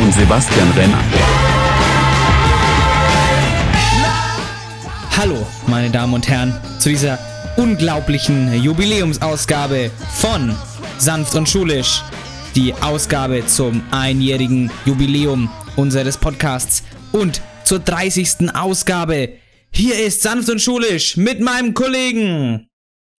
und Sebastian Renner. Hallo, meine Damen und Herren, zu dieser unglaublichen Jubiläumsausgabe von Sanft und Schulisch. Die Ausgabe zum einjährigen Jubiläum unseres Podcasts und zur 30. Ausgabe. Hier ist Sanft und Schulisch mit meinem Kollegen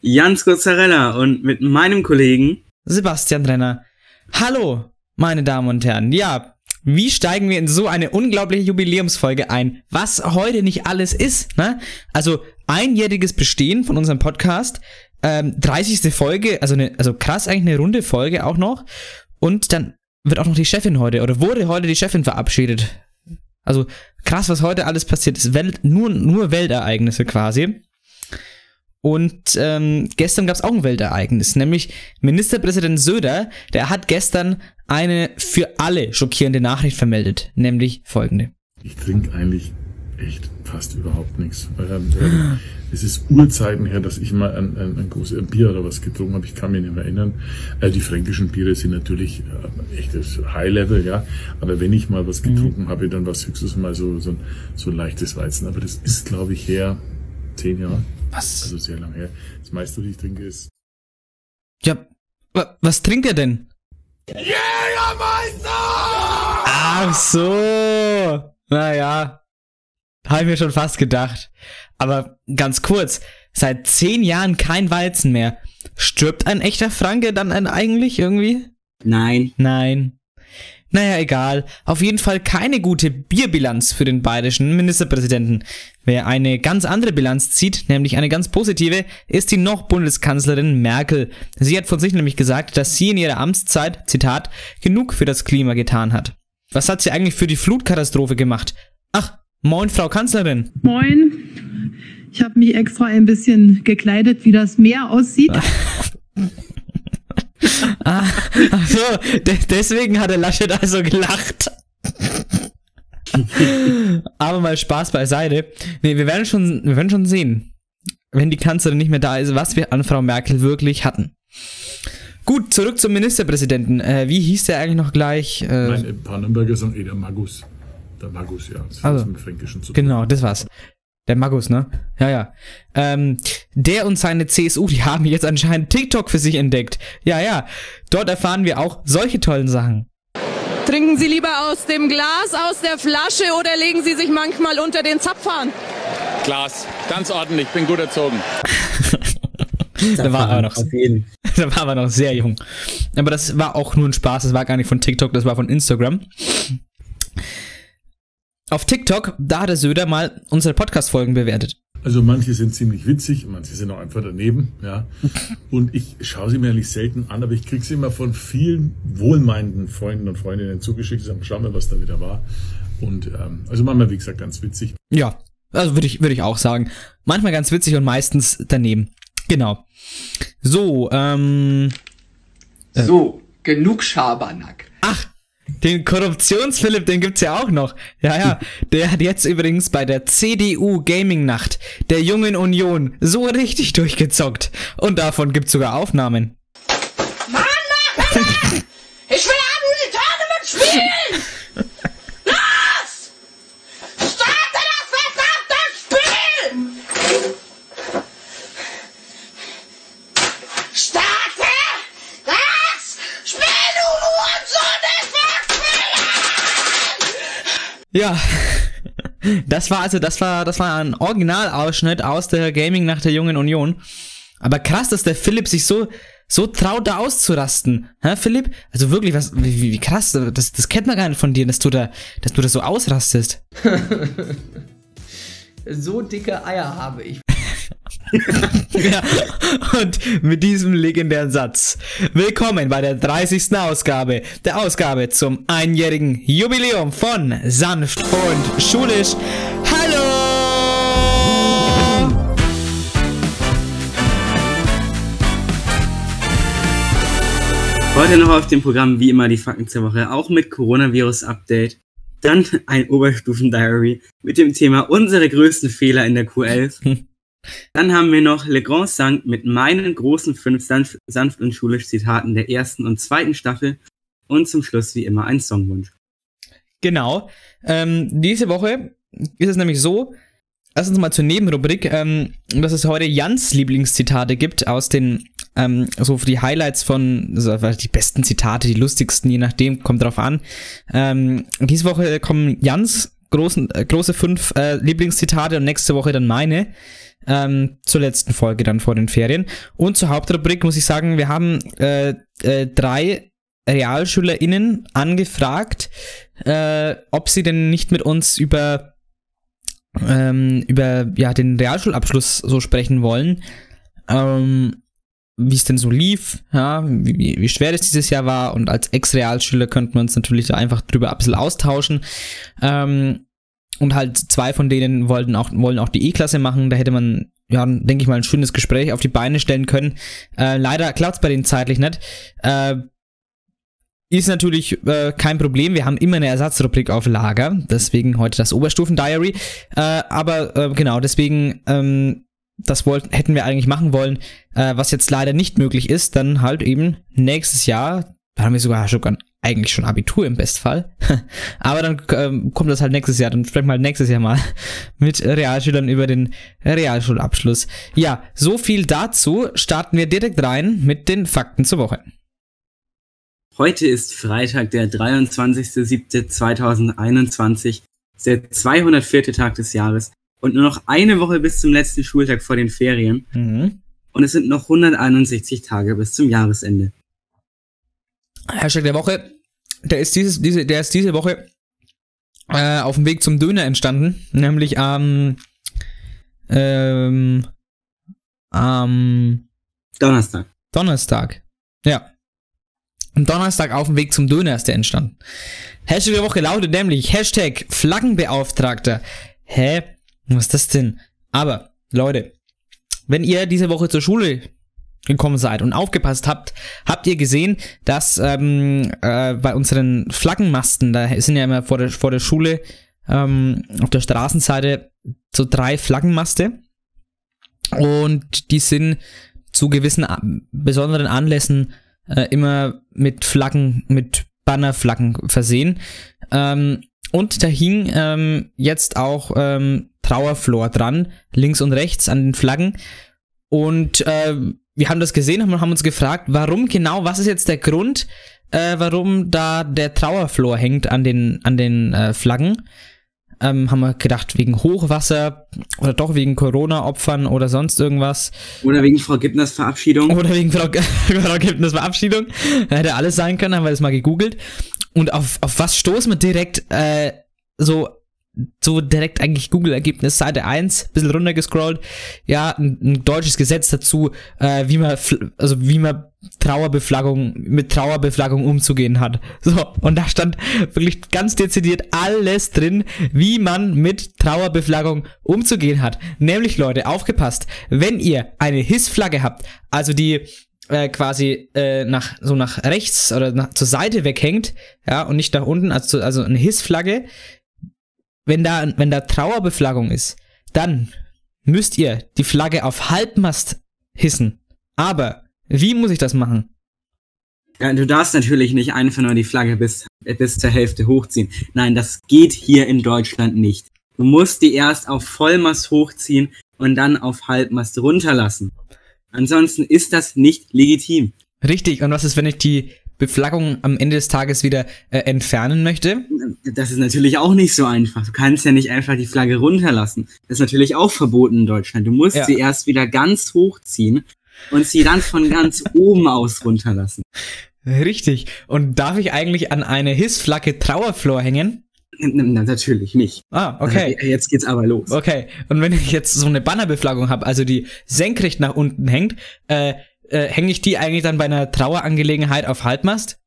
Jans Gozzarella und mit meinem Kollegen Sebastian Renner. Hallo, meine Damen und Herren. Ja, wie steigen wir in so eine unglaubliche Jubiläumsfolge ein? Was heute nicht alles ist, ne? Also einjähriges Bestehen von unserem Podcast, ähm, 30. Folge, also eine, also krass eigentlich eine runde Folge auch noch. Und dann wird auch noch die Chefin heute oder wurde heute die Chefin verabschiedet. Also krass, was heute alles passiert ist. Welt, nur, nur Weltereignisse quasi. Und ähm, gestern gab es auch ein Weltereignis, nämlich Ministerpräsident Söder, der hat gestern eine für alle schockierende Nachricht vermeldet, nämlich folgende. Ich trinke eigentlich echt fast überhaupt nichts. Ähm, ähm, es ist Urzeiten her, dass ich mal ein, ein, ein großes Bier oder was getrunken habe. Ich kann mich nicht mehr erinnern. Äh, die fränkischen Biere sind natürlich äh, echtes High-Level, ja. Aber wenn ich mal was getrunken mhm. habe, dann war es höchstens mal so, so, ein, so ein leichtes Weizen. Aber das ist, glaube ich, her zehn Jahre. Was? Also sehr lang her. Das meiste, was ich trinke, ist. Ja, was trinkt er denn? Jägermeister! Ach so. Naja. Habe ich mir schon fast gedacht. Aber ganz kurz, seit zehn Jahren kein Weizen mehr. Stirbt ein echter Franke dann eigentlich irgendwie? Nein. Nein. Naja, egal. Auf jeden Fall keine gute Bierbilanz für den bayerischen Ministerpräsidenten. Wer eine ganz andere Bilanz zieht, nämlich eine ganz positive, ist die noch Bundeskanzlerin Merkel. Sie hat von sich nämlich gesagt, dass sie in ihrer Amtszeit, Zitat, genug für das Klima getan hat. Was hat sie eigentlich für die Flutkatastrophe gemacht? Ach, moin, Frau Kanzlerin. Moin. Ich habe mich extra ein bisschen gekleidet, wie das Meer aussieht. ah, so, de deswegen hat der Laschet also gelacht. Aber mal Spaß beiseite. Nee, wir werden schon, wir werden schon sehen, wenn die Kanzlerin nicht mehr da ist, was wir an Frau Merkel wirklich hatten. Gut, zurück zum Ministerpräsidenten. Äh, wie hieß der eigentlich noch gleich? Äh, Nein, in Pannenberger sagen eh der Magus. Der Magus, ja. Das also, mit Fränkischen zu tun. Genau, das war's. Der Magus, ne? Ja, ja. Ähm, der und seine CSU, die haben jetzt anscheinend TikTok für sich entdeckt. Ja, ja. Dort erfahren wir auch solche tollen Sachen. Trinken Sie lieber aus dem Glas, aus der Flasche oder legen Sie sich manchmal unter den Zapfhahn? Glas. Ganz ordentlich. Bin gut erzogen. da war er noch, da war er noch sehr jung. Aber das war auch nur ein Spaß. Das war gar nicht von TikTok, das war von Instagram auf TikTok, da hat der Söder mal unsere Podcast-Folgen bewertet. Also manche sind ziemlich witzig, manche sind auch einfach daneben, ja. Und ich schaue sie mir eigentlich selten an, aber ich kriege sie immer von vielen wohlmeinenden Freunden und Freundinnen zugeschickt. Sie sagen, schau mal, was da wieder war. Und ähm, also manchmal, wie gesagt, ganz witzig. Ja, also würde ich, würde ich auch sagen. Manchmal ganz witzig und meistens daneben. Genau. So, ähm. Äh, so, genug Schabernack. Den Korruptionsphilipp, den gibt's ja auch noch. Ja, ja. Der hat jetzt übrigens bei der CDU Gaming Nacht der Jungen Union so richtig durchgezockt. Und davon gibt's sogar Aufnahmen. Mann, Mann! Ich will Unreal Tournament spielen! Ja. Das war also, das war, das war ein Originalausschnitt aus der Gaming nach der Jungen Union. Aber krass, dass der Philipp sich so, so traut, da auszurasten. Hä, Philipp? Also wirklich, was, wie, wie krass, das, das kennt man gar nicht von dir, dass du da, dass du da so ausrastest. so dicke Eier habe ich. ja, und mit diesem legendären Satz. Willkommen bei der 30. Ausgabe, der Ausgabe zum einjährigen Jubiläum von Sanft und Schulisch. Hallo! Heute noch auf dem Programm wie immer die Fakten zur Woche, auch mit Coronavirus-Update. Dann ein Oberstufen-Diary mit dem Thema unsere größten Fehler in der Q11. Dann haben wir noch Le Grand Sang mit meinen großen fünf sanft, sanft und schulisch Zitaten der ersten und zweiten Staffel. Und zum Schluss wie immer ein Songwunsch. Genau. Ähm, diese Woche ist es nämlich so, lass uns mal zur Nebenrubrik, ähm, dass es heute Jans Lieblingszitate gibt aus den, ähm, so für die Highlights von, also die besten Zitate, die lustigsten, je nachdem, kommt drauf an. Ähm, diese Woche kommen Jans großen, äh, große fünf äh, Lieblingszitate und nächste Woche dann meine. Ähm, zur letzten Folge dann vor den Ferien. Und zur Hauptrubrik muss ich sagen, wir haben äh, äh, drei RealschülerInnen angefragt, äh, ob sie denn nicht mit uns über, ähm, über ja, den Realschulabschluss so sprechen wollen. Ähm, wie es denn so lief, ja, wie, wie schwer es dieses Jahr war und als Ex-Realschüler könnten wir uns natürlich einfach drüber ein bisschen austauschen. Ähm, und halt zwei von denen wollten auch, wollen auch die E-Klasse machen. Da hätte man, ja, denke ich mal, ein schönes Gespräch auf die Beine stellen können. Äh, leider klappt's bei denen zeitlich nicht. Äh, ist natürlich äh, kein Problem. Wir haben immer eine Ersatzrubrik auf Lager. Deswegen heute das Oberstufen-Diary. Äh, aber äh, genau, deswegen, ähm, das wollten, hätten wir eigentlich machen wollen. Äh, was jetzt leider nicht möglich ist, dann halt eben nächstes Jahr. Da haben wir sogar schon eigentlich schon Abitur im Bestfall. Aber dann ähm, kommt das halt nächstes Jahr. Dann sprechen wir halt nächstes Jahr mal mit Realschülern über den Realschulabschluss. Ja, so viel dazu. Starten wir direkt rein mit den Fakten zur Woche. Heute ist Freitag, der 23.07.2021, der 204. Tag des Jahres und nur noch eine Woche bis zum letzten Schultag vor den Ferien. Mhm. Und es sind noch 161 Tage bis zum Jahresende. Hashtag der Woche, der ist, dieses, diese, der ist diese Woche äh, auf dem Weg zum Döner entstanden, nämlich am ähm, am Donnerstag. Donnerstag. Ja. Am Donnerstag auf dem Weg zum Döner ist der entstanden. Hashtag der Woche lautet nämlich Hashtag Flaggenbeauftragter. Hä? Was ist das denn? Aber, Leute, wenn ihr diese Woche zur Schule gekommen seid und aufgepasst habt, habt ihr gesehen, dass ähm, äh, bei unseren Flaggenmasten, da sind ja immer vor der, vor der Schule ähm, auf der Straßenseite so drei Flaggenmaste und die sind zu gewissen a- besonderen Anlässen äh, immer mit Flaggen, mit Bannerflaggen versehen. Ähm, und da hing ähm, jetzt auch ähm, Trauerflor dran, links und rechts an den Flaggen. Und äh, wir haben das gesehen und haben uns gefragt, warum genau, was ist jetzt der Grund, äh, warum da der Trauerflor hängt an den, an den äh, Flaggen. Ähm, haben wir gedacht, wegen Hochwasser oder doch wegen Corona-Opfern oder sonst irgendwas. Oder wegen Frau Gittners Verabschiedung. Oder wegen Frau, Frau Gibners Verabschiedung. Hätte alles sein können, haben wir das mal gegoogelt. Und auf, auf was stoßen wir direkt äh, so, so direkt eigentlich Google-Ergebnis, Seite 1, bisschen runtergescrollt. Ja, ein, ein deutsches Gesetz dazu, äh, wie man, also wie man Trauerbeflaggung, mit Trauerbeflaggung umzugehen hat. So, und da stand wirklich ganz dezidiert alles drin, wie man mit Trauerbeflaggung umzugehen hat. Nämlich, Leute, aufgepasst, wenn ihr eine Hissflagge habt, also die äh, quasi äh, nach so nach rechts oder nach, zur Seite weghängt, ja, und nicht nach unten, also, also eine Hissflagge, wenn da, wenn da Trauerbeflaggung ist, dann müsst ihr die Flagge auf Halbmast hissen. Aber wie muss ich das machen? Ja, du darfst natürlich nicht einfach nur die Flagge bis, bis zur Hälfte hochziehen. Nein, das geht hier in Deutschland nicht. Du musst die erst auf Vollmast hochziehen und dann auf Halbmast runterlassen. Ansonsten ist das nicht legitim. Richtig, und was ist, wenn ich die Beflaggung am Ende des Tages wieder äh, entfernen möchte? Das ist natürlich auch nicht so einfach. Du kannst ja nicht einfach die Flagge runterlassen. Das ist natürlich auch verboten in Deutschland. Du musst Ja. sie erst wieder ganz hochziehen und sie dann von ganz oben aus runterlassen. Richtig. Und darf ich eigentlich an eine Hissflagge Trauerflor hängen? N- n- Natürlich nicht. Ah, okay. Äh, Jetzt geht's aber los. Okay, und wenn ich jetzt so eine Bannerbeflaggung habe, also die senkrecht nach unten hängt, äh, äh, hänge ich die eigentlich dann bei einer Trauerangelegenheit auf Halbmast?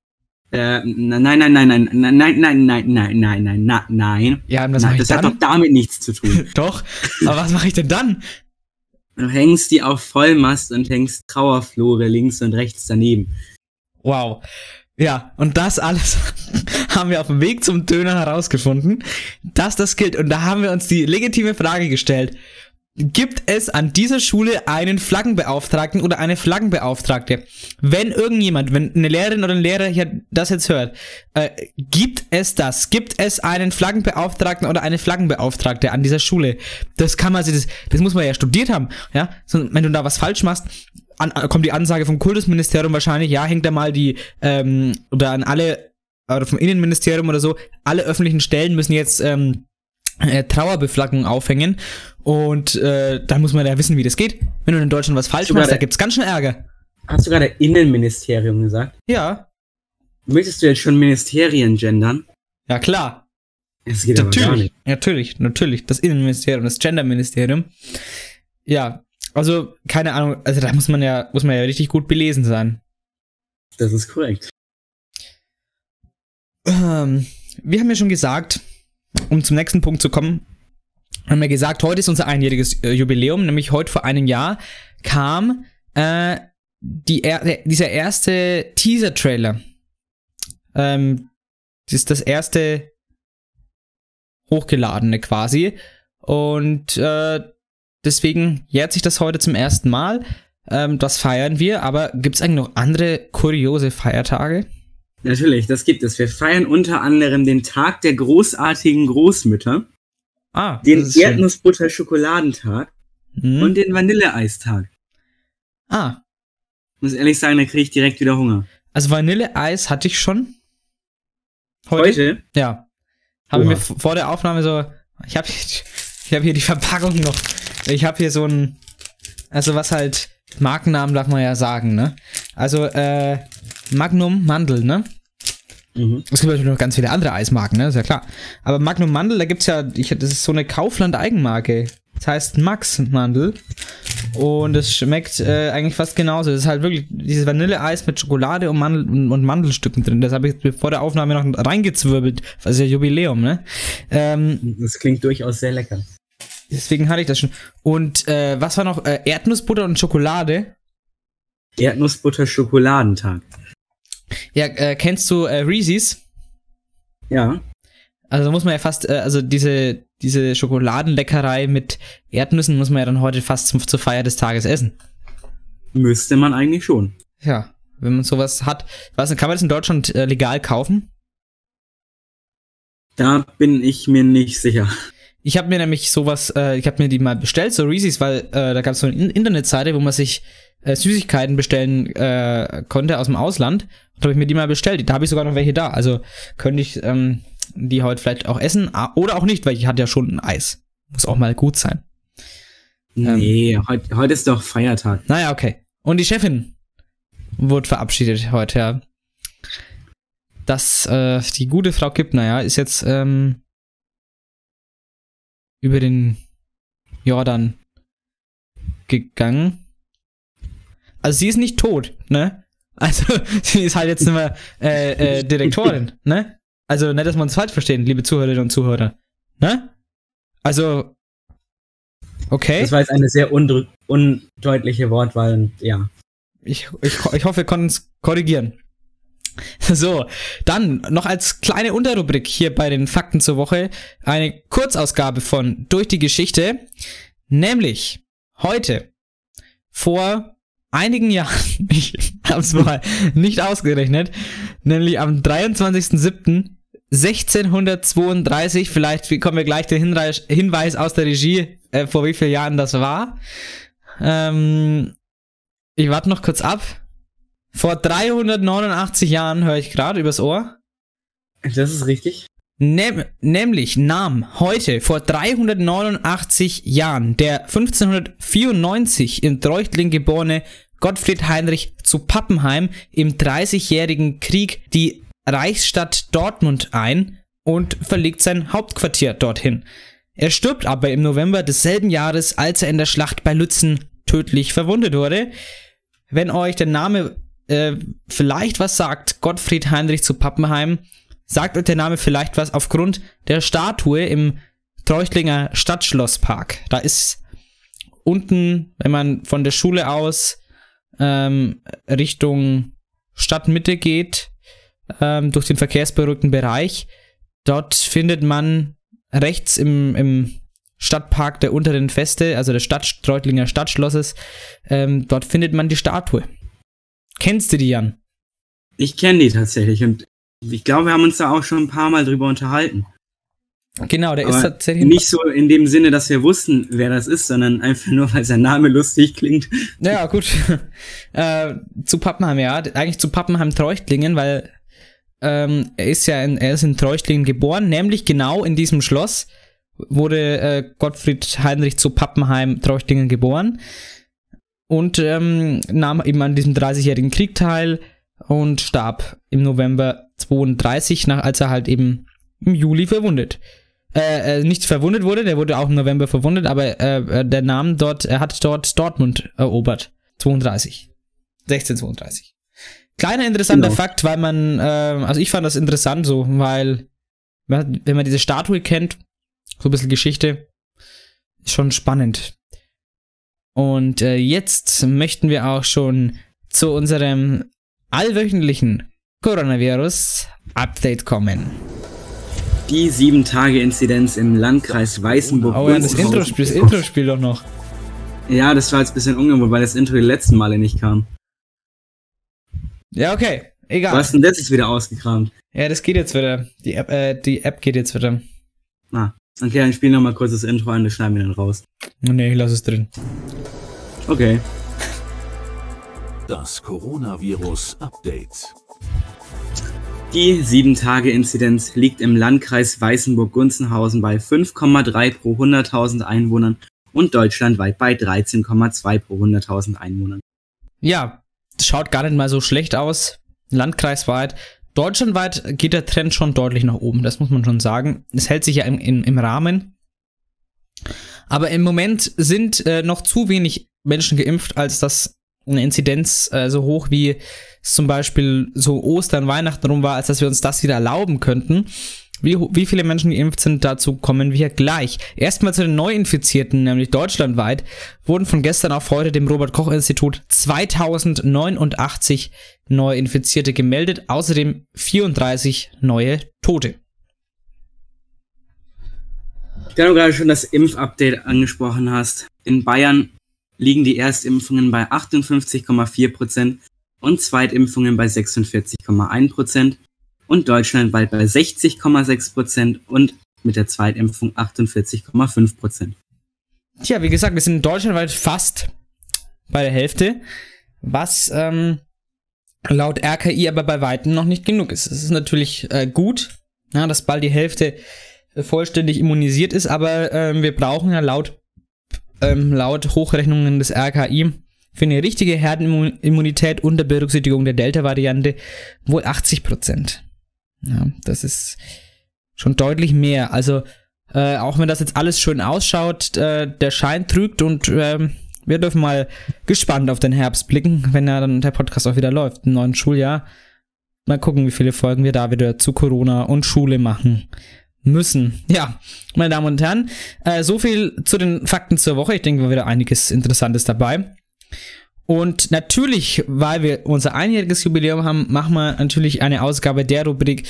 Äh, nein, nein, nein, nein, nein, nein, nein, nein, nein, nein, nein, nein, nein. Ja, und was Nein, das hat doch damit nichts zu tun. Doch, aber was mache ich denn dann? Du hängst die auf Vollmast und hängst Trauerflore links und rechts daneben. Wow. Ja, und das alles haben wir auf dem Weg zum Döner herausgefunden, dass das gilt. Und da haben wir uns die legitime Frage gestellt, gibt es an dieser Schule einen Flaggenbeauftragten oder eine Flaggenbeauftragte? Wenn irgendjemand, wenn eine Lehrerin oder ein Lehrer hier das jetzt hört, äh, gibt es das? Gibt es einen Flaggenbeauftragten oder eine Flaggenbeauftragte an dieser Schule? Das kann man sich, das, das muss man ja studiert haben, ja? Wenn du da was falsch machst, an, kommt die Ansage vom Kultusministerium wahrscheinlich, ja, hängt da mal die, ähm, oder an alle, oder vom Innenministerium oder so, alle öffentlichen Stellen müssen jetzt, ähm, äh, Trauerbeflaggung aufhängen und äh, dann muss man ja wissen, wie das geht. Wenn du in Deutschland was falsch machst, da gibt's ganz schnell Ärger. Hast du gerade Innenministerium gesagt? Ja, Möchtest du jetzt schon Ministerien gendern? ja klar. Es geht aber gar Natürlich, nicht. natürlich, natürlich. Das Innenministerium, das Genderministerium. Ja, also keine Ahnung, also da muss man ja, muss man ja richtig gut belesen sein. Das ist korrekt. Ähm, wir haben ja schon gesagt, um zum nächsten Punkt zu kommen, haben wir gesagt, heute ist unser einjähriges äh, Jubiläum, nämlich heute vor einem Jahr kam äh, die, er, dieser erste Teaser-Trailer. Ähm, das ist das erste hochgeladene quasi. Und äh, deswegen jährt sich das heute zum ersten Mal. Ähm, das feiern wir, aber gibt es eigentlich noch andere kuriose Feiertage? Natürlich, das gibt es. Wir feiern unter anderem den Tag der großartigen Großmütter, Ah, den. Erdnussbutter-Schokoladentag Mhm. und den Vanilleeistag. Ah, Muss ehrlich sagen, da kriege ich direkt wieder Hunger. also Vanilleeis hatte ich schon. Heute? Ja. Haben Oha. wir v- vor der Aufnahme so. Ich habe ich hab hier die Verpackung noch. Ich habe hier so ein. Also was halt. Markennamen darf man ja sagen, ne? Also, äh, Magnum Mandel, ne? Mhm. Es gibt natürlich noch ganz viele andere Eismarken, ne? Ist ja klar. Aber Magnum Mandel, da gibt's ja, ich, das ist so eine Kaufland-Eigenmarke. Das heißt Max Mandel. Und es schmeckt äh, eigentlich fast genauso. Es ist halt wirklich dieses Vanilleeis mit Schokolade und, Mandel, und, Mandelstücken drin. Das habe ich vor der Aufnahme noch reingezwirbelt. Das ist ja Jubiläum, ne? Ähm, Das klingt durchaus sehr lecker. deswegen hatte ich das schon. Und äh, was war noch? Äh, Erdnussbutter und Schokolade. Erdnussbutter-Schokoladentag. Ja, äh, kennst du äh, Reese's? Ja. Also muss man ja fast, äh, also diese, diese Schokoladenleckerei mit Erdnüssen muss man ja dann heute fast zum, zur Feier des Tages essen. Müsste man eigentlich schon. Ja, wenn man sowas hat. Was, kann man das in Deutschland äh, legal kaufen? Da bin ich mir nicht sicher. Ich habe mir nämlich sowas, äh, ich habe mir die mal bestellt, so Reese's, weil äh, da gab es so eine In Internetseite, wo man sich äh, Süßigkeiten bestellen äh, konnte aus dem Ausland. Und habe ich mir die mal bestellt. Da habe ich sogar noch welche da. Also könnte ich ähm, die heute vielleicht auch essen oder auch nicht, weil ich hatte ja schon ein Eis. Muss auch mal gut sein. Ähm. Nee, heute, heute ist doch Feiertag. Naja, okay. Und die Chefin wurde verabschiedet heute, ja. Das, äh, die gute Frau Kippner, ja, ist jetzt ähm, über den Jordan gegangen. Also sie ist nicht tot, ne? Also sie ist halt jetzt nicht mehr äh, äh, Direktorin, ne? Also nicht, dass wir uns falsch verstehen, liebe Zuhörerinnen und Zuhörer. Ne? Also, okay. Das war jetzt eine sehr undeutliche Wortwahl und ja. Ich, ich, ich hoffe, wir konnten es korrigieren. So, dann noch als kleine Unterrubrik hier bei den Fakten zur Woche eine Kurzausgabe von Durch die Geschichte, nämlich heute vor einigen Jahren, ich hab's mal nicht ausgerechnet, nämlich am 23.07.1632, vielleicht bekommen wir gleich den Hinweis, Hinweis aus der Regie, äh, vor wie vielen Jahren das war. Ähm, ich warte noch kurz ab. Vor 389 Jahren höre ich gerade übers Ohr. Das ist richtig. Nem, nämlich nahm heute vor 389 Jahren der 1594 in Treuchtling geborene Gottfried Heinrich zu Pappenheim im Dreißigjährigen Krieg die Reichsstadt Dortmund ein und verlegt sein Hauptquartier dorthin. Er stirbt aber im November desselben Jahres, als er in der Schlacht bei Lützen tödlich verwundet wurde. Wenn euch der Name äh, vielleicht was sagt, Gottfried Heinrich zu Pappenheim, sagt euch der Name vielleicht was aufgrund der Statue im Treuchtlinger Stadtschlosspark. Da ist unten, wenn man von der Schule aus ähm, Richtung Stadtmitte geht, ähm, durch den verkehrsberuhigten Bereich, dort findet man rechts im, im Stadtpark der unteren Feste, also des Stadt Treutlinger Stadtschlosses. Ähm, dort findet man die Statue. Kennst du die, Jan? Ich kenne die tatsächlich und ich glaube, wir haben uns da auch schon ein paar Mal drüber unterhalten. Genau, der ist Aber tatsächlich. nicht so in dem Sinne, dass wir wussten, wer das ist, sondern einfach nur, weil sein Name lustig klingt. Ja, gut. äh, zu Pappenheim, ja. Eigentlich zu Pappenheim-Treuchtlingen, weil ähm, er ist ja in, er ist in Treuchtlingen geboren, nämlich genau in diesem Schloss wurde äh, Gottfried Heinrich zu Pappenheim-Treuchtlingen geboren und ähm, nahm eben an diesem 30-jährigen Krieg teil und starb im November 32, nach, als er halt eben im Juli verwundet. Äh, äh, nicht verwundet wurde, der wurde auch im November verwundet, aber äh, äh, der Name dort, er hat dort Dortmund erobert. 32. 1632. Kleiner interessanter Genau. Fakt, weil man, äh, also ich fand das interessant so, weil, wenn man diese Statue kennt, so ein bisschen Geschichte, ist schon spannend. Und äh, jetzt möchten wir auch schon zu unserem allwöchentlichen Coronavirus-Update kommen. Die 7-Tage-Inzidenz im Landkreis Weißenburg. Oh ja, das Intro spiel, das Intro spiel doch noch. Ja, das war jetzt ein bisschen ungewohnt, weil das Intro die letzten Male nicht kam. Ja, okay. Du Egal. hast denn das jetzt wieder ausgekramt? Ja, das geht jetzt wieder. Die App, äh, die App geht jetzt wieder. Ah, okay, dann spiel noch mal kurz das Intro an, das schneiden wir dann raus. Nee, ich lass es drin. Okay. Das Coronavirus-Update. Die 7-Tage-Inzidenz liegt im Landkreis Weißenburg-Gunzenhausen bei 5,3 pro 100.000 Einwohnern und deutschlandweit bei 13,2 pro 100.000 Einwohnern. Ja, das schaut gar nicht mal so schlecht aus. Landkreisweit. Deutschlandweit geht der Trend schon deutlich nach oben, das muss man schon sagen. Es hält sich ja im, im, im Rahmen. Aber im Moment sind äh, noch zu wenig Menschen geimpft, als dass eine Inzidenz äh, so hoch wie zum Beispiel so Ostern, Weihnachten rum war, als dass wir uns das wieder erlauben könnten. Wie, wie viele Menschen geimpft sind, dazu kommen wir gleich. Erstmal zu den Neuinfizierten, nämlich deutschlandweit, wurden von gestern auf heute dem Robert-Koch-Institut 2089 Neuinfizierte gemeldet, außerdem 34 neue Tote. Da du gerade schon das Impfupdate angesprochen hast, in Bayern liegen die Erstimpfungen bei 58,4% und Zweitimpfungen bei 46,1% und deutschlandweit bei 60,6% und mit der Zweitimpfung 48,5%. Tja, wie gesagt, wir sind deutschlandweit fast bei der Hälfte, was ähm, laut RKI aber bei Weitem noch nicht genug ist. Es ist natürlich äh, gut, ja, dass bald die Hälfte vollständig immunisiert ist, aber ähm, wir brauchen ja laut, ähm, laut Hochrechnungen des RKI für eine richtige Herdenimmunität unter Berücksichtigung der Delta-Variante wohl 80 Prozent. Ja, das ist schon deutlich mehr. Also äh, auch wenn das jetzt alles schön ausschaut, äh, der Schein trügt und ähm, wir dürfen mal gespannt auf den Herbst blicken, wenn ja dann der Podcast auch wieder läuft, im neuen Schuljahr. Mal gucken, wie viele Folgen wir da wieder zu Corona und Schule machen müssen. Ja, meine Damen und Herren, äh, so viel zu den Fakten zur Woche. Ich denke, war wieder einiges Interessantes dabei. Und natürlich, weil wir unser einjähriges Jubiläum haben, machen wir natürlich eine Ausgabe der Rubrik,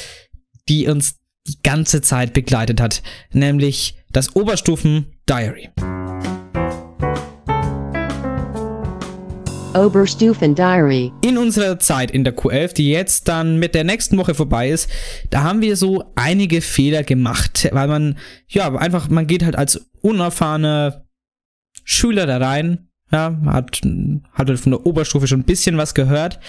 die uns die ganze Zeit begleitet hat, nämlich das Oberstufen-Diary. Oberstufen Diary. In unserer Zeit in der Q11, die jetzt dann mit der nächsten Woche vorbei ist, da haben wir so einige Fehler gemacht, weil man, ja, einfach, man geht halt als unerfahrener Schüler da rein, ja, hat, hat von der Oberstufe schon ein bisschen was gehört,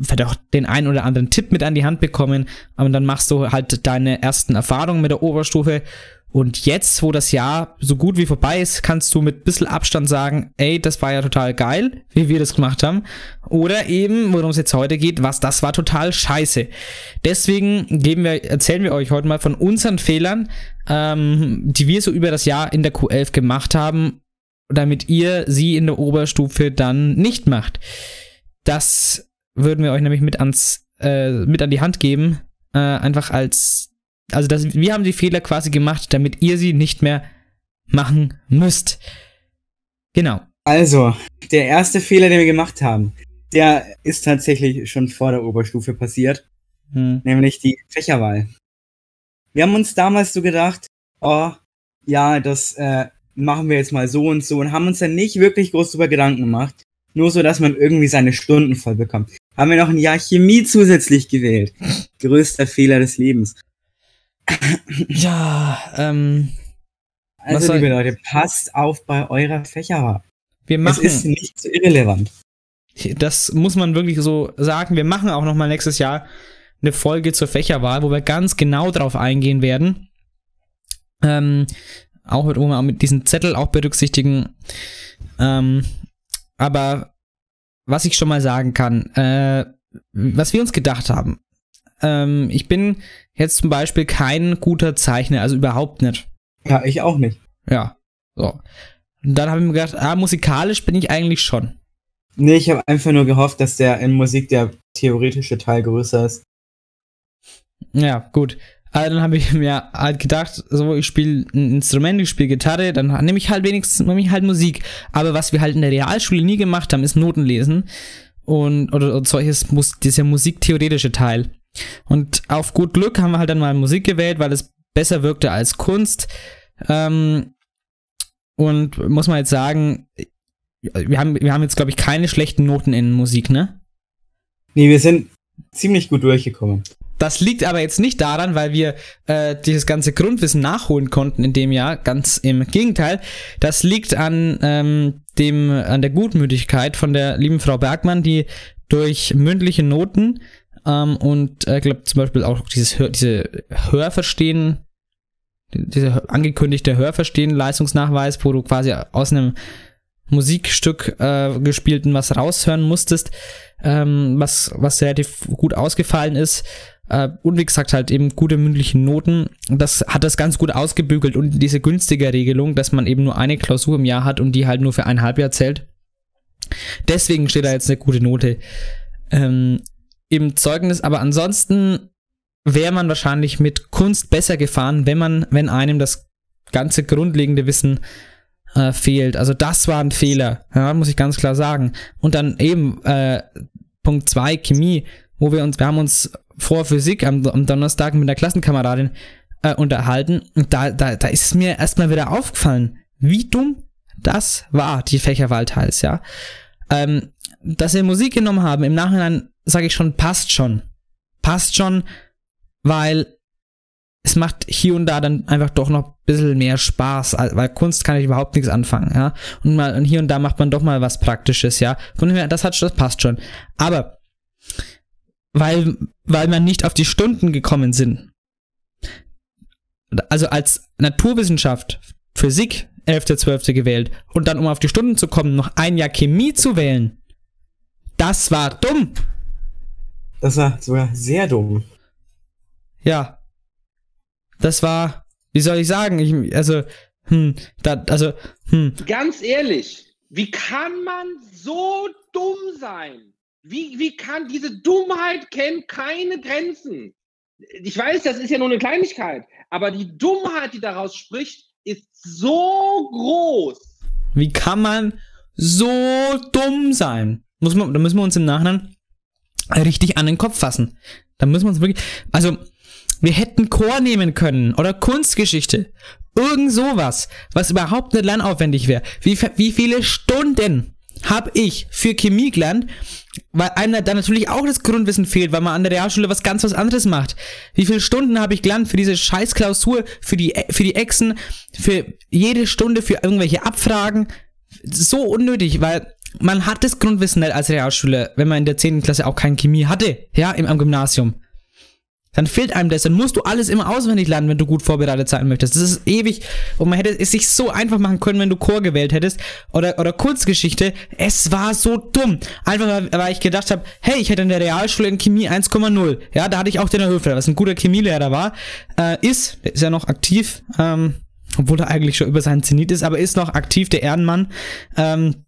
vielleicht auch den einen oder anderen Tipp mit an die Hand bekommen, aber dann machst du halt deine ersten Erfahrungen mit der Oberstufe und jetzt, wo das Jahr so gut wie vorbei ist, kannst du mit bisschen Abstand sagen, ey, das war ja total geil, wie wir das gemacht haben. Oder eben, worum es jetzt heute geht, was das war total scheiße. Deswegen geben wir, erzählen wir euch heute mal von unseren Fehlern, ähm, die wir so über das Jahr in der Q11 gemacht haben, damit ihr sie in der Oberstufe dann nicht macht. Das würden wir euch nämlich mit ans, äh, mit an die Hand geben, äh, einfach als also das, wir haben die Fehler quasi gemacht, damit ihr sie nicht mehr machen müsst. Genau. Also, der erste Fehler, den wir gemacht haben, der ist tatsächlich schon vor der Oberstufe passiert, Hm. nämlich die Fächerwahl. Wir haben uns damals so gedacht, oh, ja, das äh, machen wir jetzt mal so und so und haben uns dann nicht wirklich groß drüber Gedanken gemacht. Nur so, dass man irgendwie seine Stunden voll bekommt. Haben wir noch ein Jahr Chemie zusätzlich gewählt. Größter Fehler des Lebens. Ja, ähm, Was Also, liebe Leute, passt auf bei eurer Fächerwahl. wir Es machen. ist nicht so irrelevant. das muss man wirklich so sagen. Wir machen auch noch mal nächstes Jahr eine Folge zur Fächerwahl, wo wir ganz genau drauf eingehen werden. Ähm, auch mit, auch mit diesen Zettel auch berücksichtigen. Ähm, aber was ich schon mal sagen kann, äh, was wir uns gedacht haben. Ähm, ich bin jetzt zum Beispiel kein guter Zeichner, also überhaupt nicht. Ja, ich auch nicht. Ja, so. Und dann habe ich mir gedacht, ah, musikalisch bin ich eigentlich schon. Nee, ich habe einfach nur gehofft, dass der in Musik der theoretische Teil größer ist. Ja, gut. Also dann habe ich mir halt gedacht, so, ich spiele ein Instrument, ich spiele Gitarre, dann nehme ich halt wenigstens nehme ich halt Musik. Aber was wir halt in der Realschule nie gemacht haben, ist Noten lesen. Und, oder, oder solches, Mus- dieser musiktheoretische Teil. Und auf gut Glück haben wir halt dann mal Musik gewählt, weil es besser wirkte als Kunst. Ähm, und muss man jetzt sagen, wir haben, wir haben jetzt, glaube ich, keine schlechten Noten in Musik, ne? Nee, wir sind ziemlich gut durchgekommen. Das liegt aber jetzt nicht daran, weil wir äh, dieses ganze Grundwissen nachholen konnten in dem Jahr. Ganz im Gegenteil. Das liegt an ähm, dem an der Gutmütigkeit von der lieben Frau Bergmann, die durch mündliche Noten ähm, und äh, glaube zum Beispiel auch dieses Hör, diese Hörverstehen, dieser angekündigte Hörverstehen-Leistungsnachweis, wo du quasi aus einem Musikstück äh, gespielten was raushören musstest, ähm, was, was relativ gut ausgefallen ist. Äh, und wie gesagt, halt eben gute mündliche Noten. Das hat das ganz gut ausgebügelt und diese günstige Regelung, dass man eben nur eine Klausur im Jahr hat und die halt nur für ein Halbjahr zählt. Deswegen steht da jetzt eine gute Note ähm, im Zeugnis. Aber ansonsten wäre man wahrscheinlich mit Kunst besser gefahren, wenn man, wenn einem das ganze grundlegende Wissen äh, fehlt. Also das war ein Fehler, ja, muss ich ganz klar sagen. Und dann eben äh, Punkt 2, Chemie, wo wir uns, wir haben uns vor Physik am, am Donnerstag mit einer Klassenkameradin äh, unterhalten und da, da, da ist es mir erstmal wieder aufgefallen, wie dumm das war, die Fächerwahl teils, ja. Ähm, dass wir Musik genommen haben, im Nachhinein sage ich schon, passt schon. Passt schon, weil es macht hier und da dann einfach doch noch ein bisschen mehr Spaß, weil Kunst kann ich überhaupt nichts anfangen, ja. Und mal und hier und da macht man doch mal was Praktisches, ja. Von dem her, das hat das passt schon. Aber weil, weil man nicht auf die Stunden gekommen sind. Also als Naturwissenschaft, Physik 11.12. gewählt und dann um auf die Stunden zu kommen, noch ein Jahr Chemie zu wählen. Das war dumm. Das war sogar sehr dumm. Ja. Das war, wie soll ich sagen, ich, also, hm, da, also, hm. Ganz ehrlich, wie kann man so dumm sein? Wie, wie kann diese Dummheit kennt keine Grenzen? Ich weiß, das ist ja nur eine Kleinigkeit, aber die Dummheit, die daraus spricht, ist so groß. Wie kann man so dumm sein? Muss man, da müssen wir uns im Nachhinein richtig an den Kopf fassen. Da müssen wir uns wirklich, also, wir hätten Chor nehmen können oder Kunstgeschichte. Irgend sowas, was überhaupt nicht lernaufwendig wäre. Wie, wie viele Stunden habe ich für Chemie gelernt, weil einem da natürlich auch das Grundwissen fehlt, weil man an der Realschule was ganz was anderes macht. Wie viele Stunden habe ich gelernt für diese scheiß Klausur, für die, für die Echsen, für jede Stunde für irgendwelche Abfragen. So unnötig, weil man hat das Grundwissen nicht als Realschule, wenn man in der 10. Klasse auch keine Chemie hatte, ja, im, am Gymnasium. Dann fehlt einem das, dann musst du alles immer auswendig lernen, wenn du gut vorbereitet sein möchtest. Das ist ewig und man hätte es sich so einfach machen können, wenn du Chor gewählt hättest oder, oder Kurzgeschichte. Es war so dumm. Einfach weil, ich gedacht habe, hey, ich hätte in der Realschule in Chemie 1,0. Ja, da hatte ich auch den Höfler, was ein guter Chemielehrer war. Äh, ist, ist ja noch aktiv, ähm, obwohl er eigentlich schon über seinen Zenit ist, aber ist noch aktiv, der Ehrenmann. Ähm,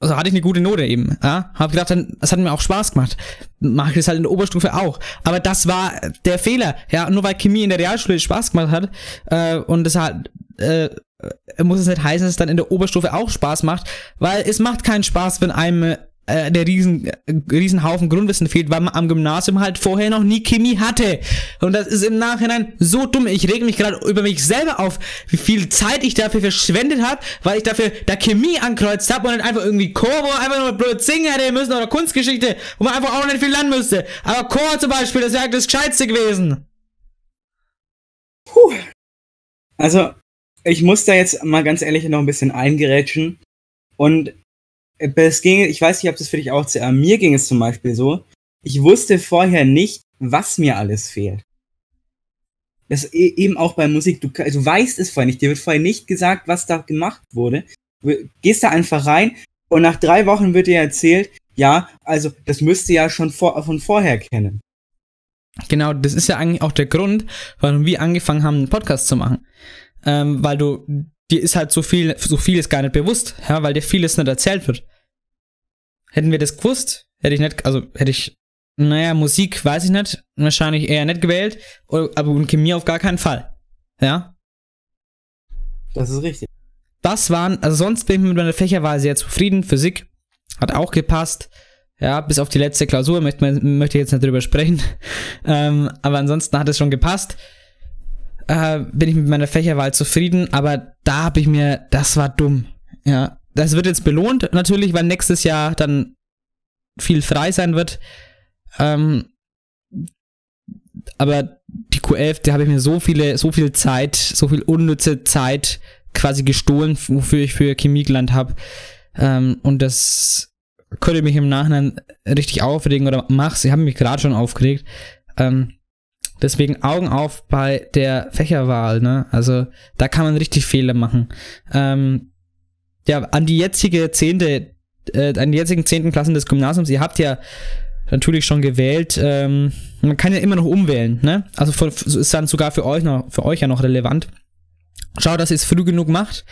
also hatte ich eine gute Note eben. Ja? Hab gedacht, dann, das hat mir auch Spaß gemacht. Mache ich das halt in der Oberstufe auch. Aber das war der Fehler. Ja, nur weil Chemie in der Realschule Spaß gemacht hat äh, und es hat äh, muss es nicht heißen, dass es dann in der Oberstufe auch Spaß macht, weil es macht keinen Spaß, wenn einem äh, der riesen, äh, Grundwissen fehlt, weil man am Gymnasium halt vorher noch nie Chemie hatte. Und das ist im Nachhinein so dumm. Ich reg mich gerade über mich selber auf, wie viel Zeit ich dafür verschwendet habe, weil ich dafür da Chemie ankreuzt habe und dann einfach irgendwie Chor, wo man einfach nur blöd singen hätte müssen oder Kunstgeschichte, wo man einfach auch nicht viel lernen müsste. Aber Chor zum Beispiel, das wäre das Gescheitste gewesen. Puh. Also, ich muss da jetzt mal ganz ehrlich noch ein bisschen eingerätschen. Und es ging, ich weiß nicht, ob das für dich auch zu, äh, mir ging es zum Beispiel so. Ich wusste vorher nicht, was mir alles fehlt. Das e eben auch bei Musik. Du, du weißt es vorher nicht. Dir wird vorher nicht gesagt, was da gemacht wurde. Du gehst da einfach rein und nach drei Wochen wird dir erzählt, ja, also das müsste ja schon vor, von vorher kennen. Genau, das ist ja eigentlich auch der Grund, warum wir angefangen haben, einen Podcast zu machen. Ähm, weil du, dir ist halt so viel, so vieles gar nicht bewusst, ja, weil dir vieles nicht erzählt wird. Hätten wir das gewusst, hätte ich nicht, also hätte ich, naja, Musik weiß ich nicht, wahrscheinlich eher nicht gewählt, aber und Chemie auf gar keinen Fall. Ja? Das ist richtig. Das waren, also sonst bin ich mit meiner Fächerwahl sehr zufrieden. Physik hat auch gepasst. Ja, bis auf die letzte Klausur möchte, möchte ich jetzt nicht drüber sprechen. Ähm, aber ansonsten hat es schon gepasst. Äh, bin ich mit meiner Fächerwahl zufrieden, aber da habe ich mir, das war dumm. Ja, das wird jetzt belohnt natürlich, weil nächstes Jahr dann viel frei sein wird. Ähm, aber die Q11, da habe ich mir so viele, so viel Zeit, so viel unnütze Zeit quasi gestohlen, wofür ich für Chemie gelernt habe. Ähm, und das könnte mich im Nachhinein richtig aufregen oder mach's. Sie haben mich gerade schon aufgeregt. Ähm, deswegen Augen auf bei der Fächerwahl, ne? Also da kann man richtig Fehler machen. Ähm, ja, an die jetzige zehnte, äh, an die jetzigen zehnten Klassen des Gymnasiums, ihr habt ja natürlich schon gewählt. Ähm, man kann ja immer noch umwählen, ne? Also von, ist dann sogar für euch noch, für euch ja noch relevant. Schaut, dass ihr es früh genug macht.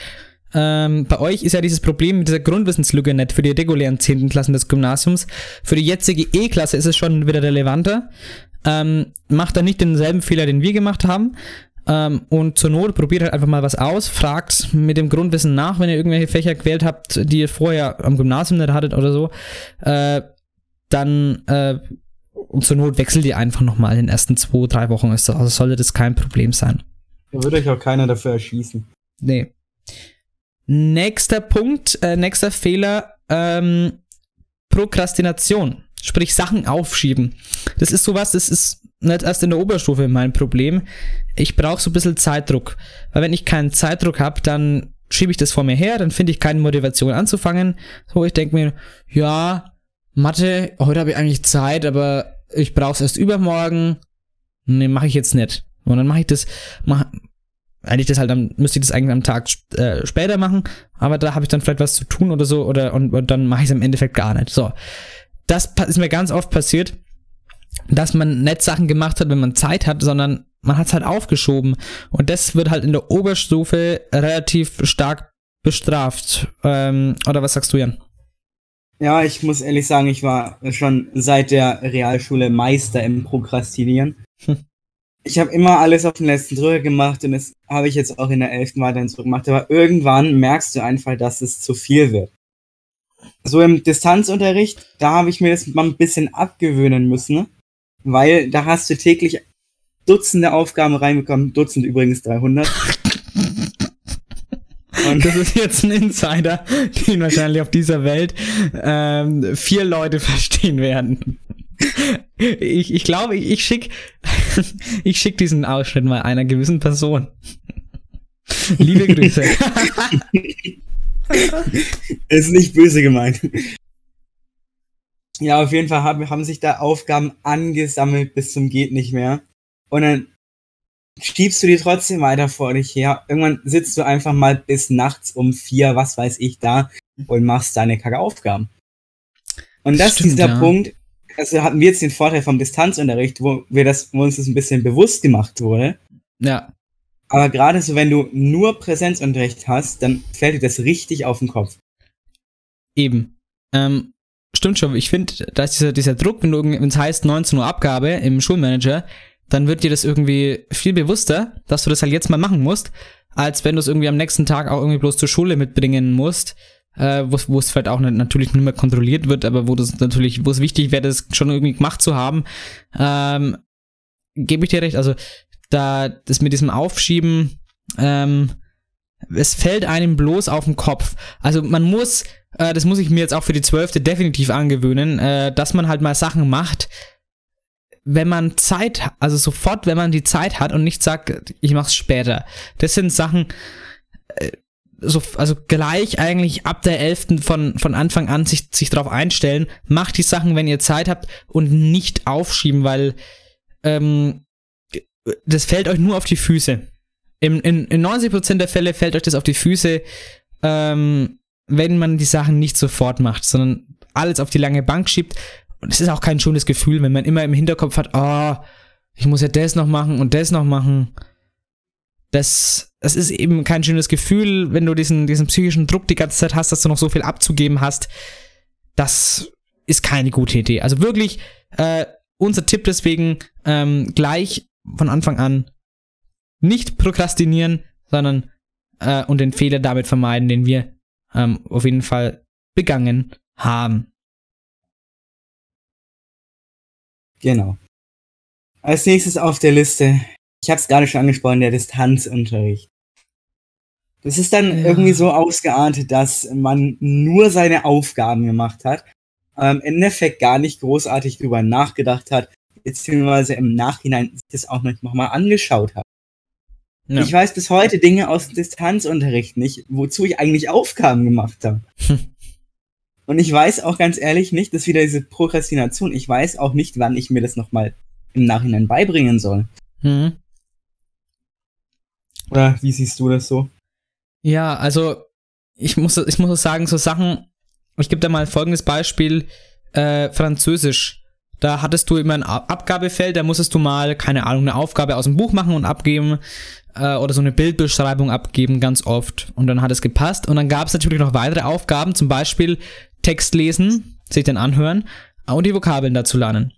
Ähm, bei euch ist ja dieses Problem mit dieser Grundwissenslücke nicht für die regulären 10. Klassen des Gymnasiums. Für die jetzige E-Klasse ist es schon wieder relevanter. Ähm, macht dann nicht denselben Fehler, den wir gemacht haben. Ähm, und zur Not probiert halt einfach mal was aus, fragt mit dem Grundwissen nach, wenn ihr irgendwelche Fächer gewählt habt, die ihr vorher am Gymnasium nicht hattet oder so. Äh, dann äh, und zur Not wechselt ihr einfach nochmal in den ersten zwei, drei Wochen. Also sollte das kein Problem sein. Da würde euch auch keiner dafür erschießen. Nee. Nächster Punkt, äh, nächster Fehler, ähm, Prokrastination. Sprich, Sachen aufschieben. Das ist sowas, das ist nicht erst in der Oberstufe mein Problem. Ich brauche so ein bisschen Zeitdruck. Weil wenn ich keinen Zeitdruck habe, dann schiebe ich das vor mir her, dann finde ich keine Motivation anzufangen. So, ich denke mir, ja, Mathe, heute habe ich eigentlich Zeit, aber ich brauche es erst übermorgen. Nee, mache ich jetzt nicht. Und dann mache ich das, mach, eigentlich das halt dann müsste ich das eigentlich am Tag äh, später machen, aber da habe ich dann vielleicht was zu tun oder so oder und, und dann mache ich es im Endeffekt gar nicht. So, das ist mir ganz oft passiert, dass man nicht Sachen gemacht hat, wenn man Zeit hat, sondern man hat es halt aufgeschoben und das wird halt in der Oberstufe relativ stark bestraft. Ähm, oder was sagst du, Jan? Ja, ich muss ehrlich sagen, ich war schon seit der Realschule Meister im Prokrastinieren. Hm ich habe immer alles auf den letzten Drücker gemacht und das habe ich jetzt auch in der 11. weiterhin so gemacht. Aber irgendwann merkst du einfach, dass es zu viel wird. So im Distanzunterricht, da habe ich mir das mal ein bisschen abgewöhnen müssen, weil da hast du täglich Dutzende Aufgaben reinbekommen, Dutzend übrigens 300. Und das ist jetzt ein Insider, den wahrscheinlich auf dieser Welt ähm, vier Leute verstehen werden. Ich, ich glaube, ich, ich schicke ich schick diesen Ausschnitt mal einer gewissen Person. Liebe Grüße. ist nicht böse gemeint. Ja, auf jeden Fall haben, haben sich da Aufgaben angesammelt bis zum geht nicht mehr. Und dann schiebst du die trotzdem weiter vor dich her. Irgendwann sitzt du einfach mal bis nachts um vier, was weiß ich, da und machst deine kacke Aufgaben. Und das Stimmt, ist der ja. Punkt, also hatten wir jetzt den Vorteil vom Distanzunterricht, wo wir das, wo uns das ein bisschen bewusst gemacht wurde. Ja. Aber gerade so, wenn du nur Präsenzunterricht hast, dann fällt dir das richtig auf den Kopf. Eben. Ähm, stimmt schon. Ich finde, da ist dieser, dieser Druck, wenn es heißt 19 Uhr Abgabe im Schulmanager, dann wird dir das irgendwie viel bewusster, dass du das halt jetzt mal machen musst, als wenn du es irgendwie am nächsten Tag auch irgendwie bloß zur Schule mitbringen musst. äh, wo es- vielleicht auch nicht, natürlich nicht mehr kontrolliert wird, aber wo das natürlich, wo es wichtig wäre, das schon irgendwie gemacht zu haben, ähm, gebe ich dir recht. Also da das mit diesem Aufschieben, ähm, es fällt einem bloß auf den Kopf. Also man muss, äh, das muss ich mir jetzt auch für die zwölfte definitiv angewöhnen, äh, dass man halt mal Sachen macht, wenn man Zeit, also sofort, wenn man die Zeit hat und nicht sagt, ich mach's später. Das sind Sachen, äh, so, also gleich eigentlich ab der 11. von, von Anfang an sich, sich drauf einstellen, macht die Sachen, wenn ihr Zeit habt und nicht aufschieben, weil ähm, das fällt euch nur auf die Füße. In, in, in 90% der Fälle fällt euch das auf die Füße, ähm, wenn man die Sachen nicht sofort macht, sondern alles auf die lange Bank schiebt. Und es ist auch kein schönes Gefühl, wenn man immer im Hinterkopf hat, oh, ich muss ja das noch machen und das noch machen. Das, das ist eben kein schönes Gefühl, wenn du diesen, diesen psychischen Druck die ganze Zeit hast, dass du noch so viel abzugeben hast. Das ist keine gute Idee. Also wirklich, äh, unser Tipp deswegen, ähm, gleich von Anfang an nicht prokrastinieren, sondern äh, und den Fehler damit vermeiden, den wir ähm, auf jeden Fall begangen haben. Genau. Als nächstes auf der Liste, ich habe es gerade schon angesprochen, der Distanzunterricht. Das ist dann Ja. irgendwie so ausgeartet, dass man nur seine Aufgaben gemacht hat, ähm, im Endeffekt gar nicht großartig drüber nachgedacht hat, beziehungsweise im Nachhinein sich das auch noch mal angeschaut hat. Ja. Ich weiß bis heute Dinge aus Distanzunterricht nicht, wozu ich eigentlich Aufgaben gemacht habe. Und ich weiß auch ganz ehrlich nicht, dass wieder diese Prokrastination, ich weiß auch nicht, wann ich mir das nochmal im Nachhinein beibringen soll. Mhm. Oder wie siehst du das so? Ja, also ich muss, ich muss sagen, so Sachen, ich gebe da mal folgendes Beispiel, äh, Französisch. Da hattest du immer ein Ab- Abgabefeld, da musstest du mal, keine Ahnung, eine Aufgabe aus dem Buch machen und abgeben äh, oder so eine Bildbeschreibung abgeben, ganz oft. Und dann hat es gepasst. Und dann gab es natürlich noch weitere Aufgaben, zum Beispiel Text lesen, sich dann anhören und die Vokabeln dazu lernen.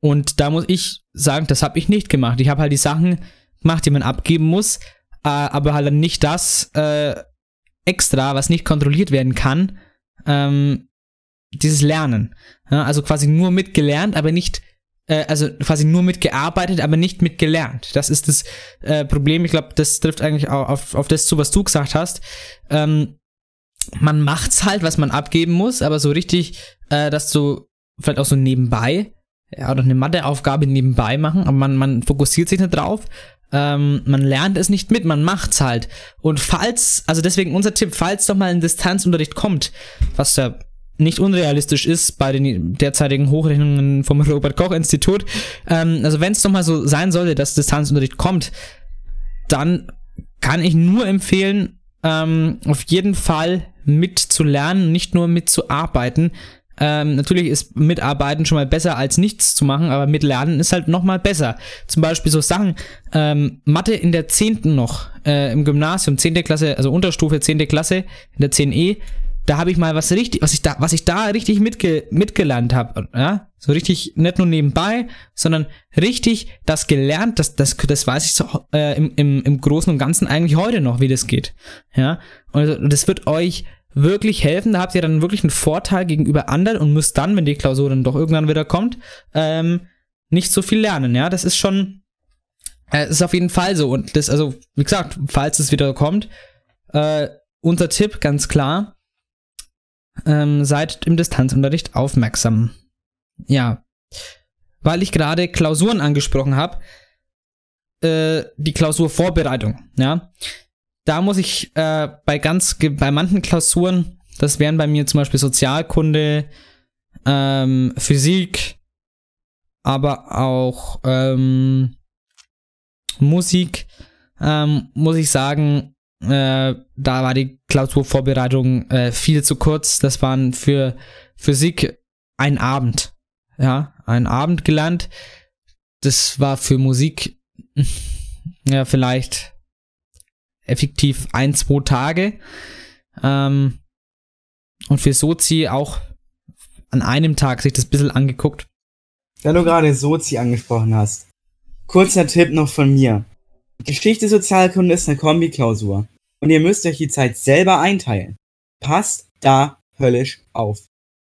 Und da muss ich sagen, das habe ich nicht gemacht. Ich habe halt die Sachen gemacht, die man abgeben muss, äh, aber halt dann nicht das äh, extra, was nicht kontrolliert werden kann, ähm, dieses Lernen. Ja, also quasi nur mitgelernt, aber nicht, äh, also quasi nur mitgearbeitet, aber nicht mitgelernt. Das ist das äh, Problem. Ich glaube, das trifft eigentlich auch auf, auf das zu, was du gesagt hast. Ähm, man macht's halt, was man abgeben muss, aber so richtig, äh, dass du vielleicht auch so nebenbei, ja, oder eine Matheaufgabe nebenbei machen, aber man, man fokussiert sich nicht drauf. Ähm, man lernt es nicht mit, man macht's halt. Und falls, also deswegen unser Tipp, falls doch mal ein Distanzunterricht kommt, was ja nicht unrealistisch ist bei den derzeitigen Hochrechnungen vom Robert Koch Institut, ähm, also wenn es doch mal so sein sollte, dass Distanzunterricht kommt, dann kann ich nur empfehlen, ähm, auf jeden Fall mitzulernen, nicht nur mitzuarbeiten. Ähm, natürlich ist Mitarbeiten schon mal besser als nichts zu machen, aber mitlernen ist halt noch mal besser. Zum Beispiel so Sachen, ähm, Mathe in der 10. noch, äh, im Gymnasium, 10. Klasse, also Unterstufe 10. Klasse, in der 10e, da habe ich mal was richtig, was ich da, was ich da richtig mitge mitgelernt habe, ja, so richtig nicht nur nebenbei, sondern richtig das gelernt, das, das, das weiß ich so äh, im, im, im Großen und Ganzen eigentlich heute noch, wie das geht, ja, und das wird euch wirklich helfen, da habt ihr dann wirklich einen Vorteil gegenüber anderen und müsst dann, wenn die Klausur dann doch irgendwann wieder kommt, ähm, nicht so viel lernen, ja, das ist schon, äh, ist auf jeden Fall so. Und das, also, wie gesagt, falls es wieder kommt, äh, unser Tipp, ganz klar, ähm, seid im Distanzunterricht aufmerksam. Ja, weil ich gerade Klausuren angesprochen habe, äh, die Klausurvorbereitung, ja, da muss ich äh, bei ganz, bei manchen Klausuren, das wären bei mir zum Beispiel Sozialkunde, ähm, Physik, aber auch ähm, Musik, ähm, muss ich sagen, äh, da war die Klausurvorbereitung äh, viel zu kurz. Das waren für Physik ein Abend. Ja, ein Abend gelernt. Das war für Musik ja vielleicht effektiv ein, zwei Tage. Ähm, und für Sozi auch an einem Tag sich das ein bisschen angeguckt. Da du gerade Sozi angesprochen hast. Kurzer Tipp noch von mir. Geschichte Sozialkunde ist eine Kombi-Klausur. Und ihr müsst euch die Zeit selber einteilen. Passt da höllisch auf.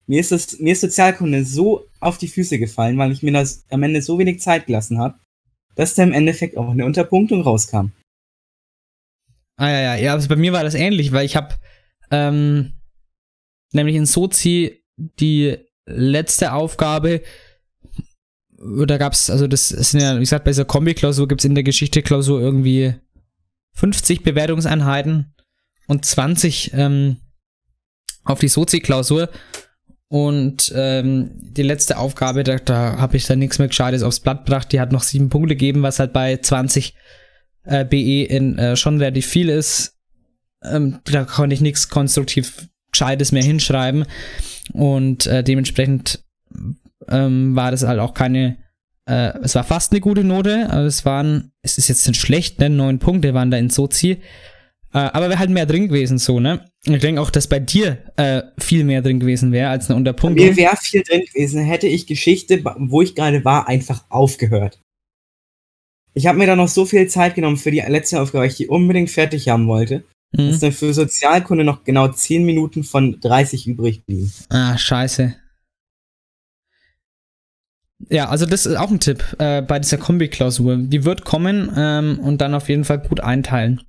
Mir ist, das, mir ist Sozialkunde so auf die Füße gefallen, weil ich mir das am Ende so wenig Zeit gelassen habe, dass da im Endeffekt auch eine Unterpunktung rauskam. Ah ja, ja, ja, also bei mir war das ähnlich, weil ich habe ähm, nämlich in Sozi die letzte Aufgabe, da gab's, also das sind ja, wie gesagt, bei dieser Kombi-Klausur gibt's in der Geschichte-Klausur irgendwie 50 Bewertungseinheiten und 20 ähm, auf die Sozi-Klausur. Und ähm, die letzte Aufgabe, da, da habe ich dann nichts mehr Gescheites aufs Blatt gebracht. Die hat noch sieben Punkte gegeben, was halt bei 20 äh, BE in, äh, schon relativ viel ist. Ähm, da konnte ich nichts konstruktiv Gescheites mehr hinschreiben. Und äh, dementsprechend ähm, war das halt auch keine, äh, es war fast eine gute Note, aber es waren, es ist jetzt nicht schlecht, ne? Neun Punkte waren da in Sozi. Äh, aber wäre halt mehr drin gewesen, so, ne? Ich denke auch, dass bei dir äh, viel mehr drin gewesen wäre als eine Unterpunktung. Mir wäre viel drin gewesen, hätte ich Geschichte, wo ich gerade war, einfach aufgehört. Ich habe mir da noch so viel Zeit genommen für die letzte Aufgabe, weil ich die unbedingt fertig haben wollte. Mhm. Dass dann für Sozialkunde noch genau 10 Minuten von 30 übrig blieben. Ah, scheiße. Ja, also das ist auch ein Tipp äh, bei dieser Kombi-Klausur. Die wird kommen ähm, und dann auf jeden Fall gut einteilen.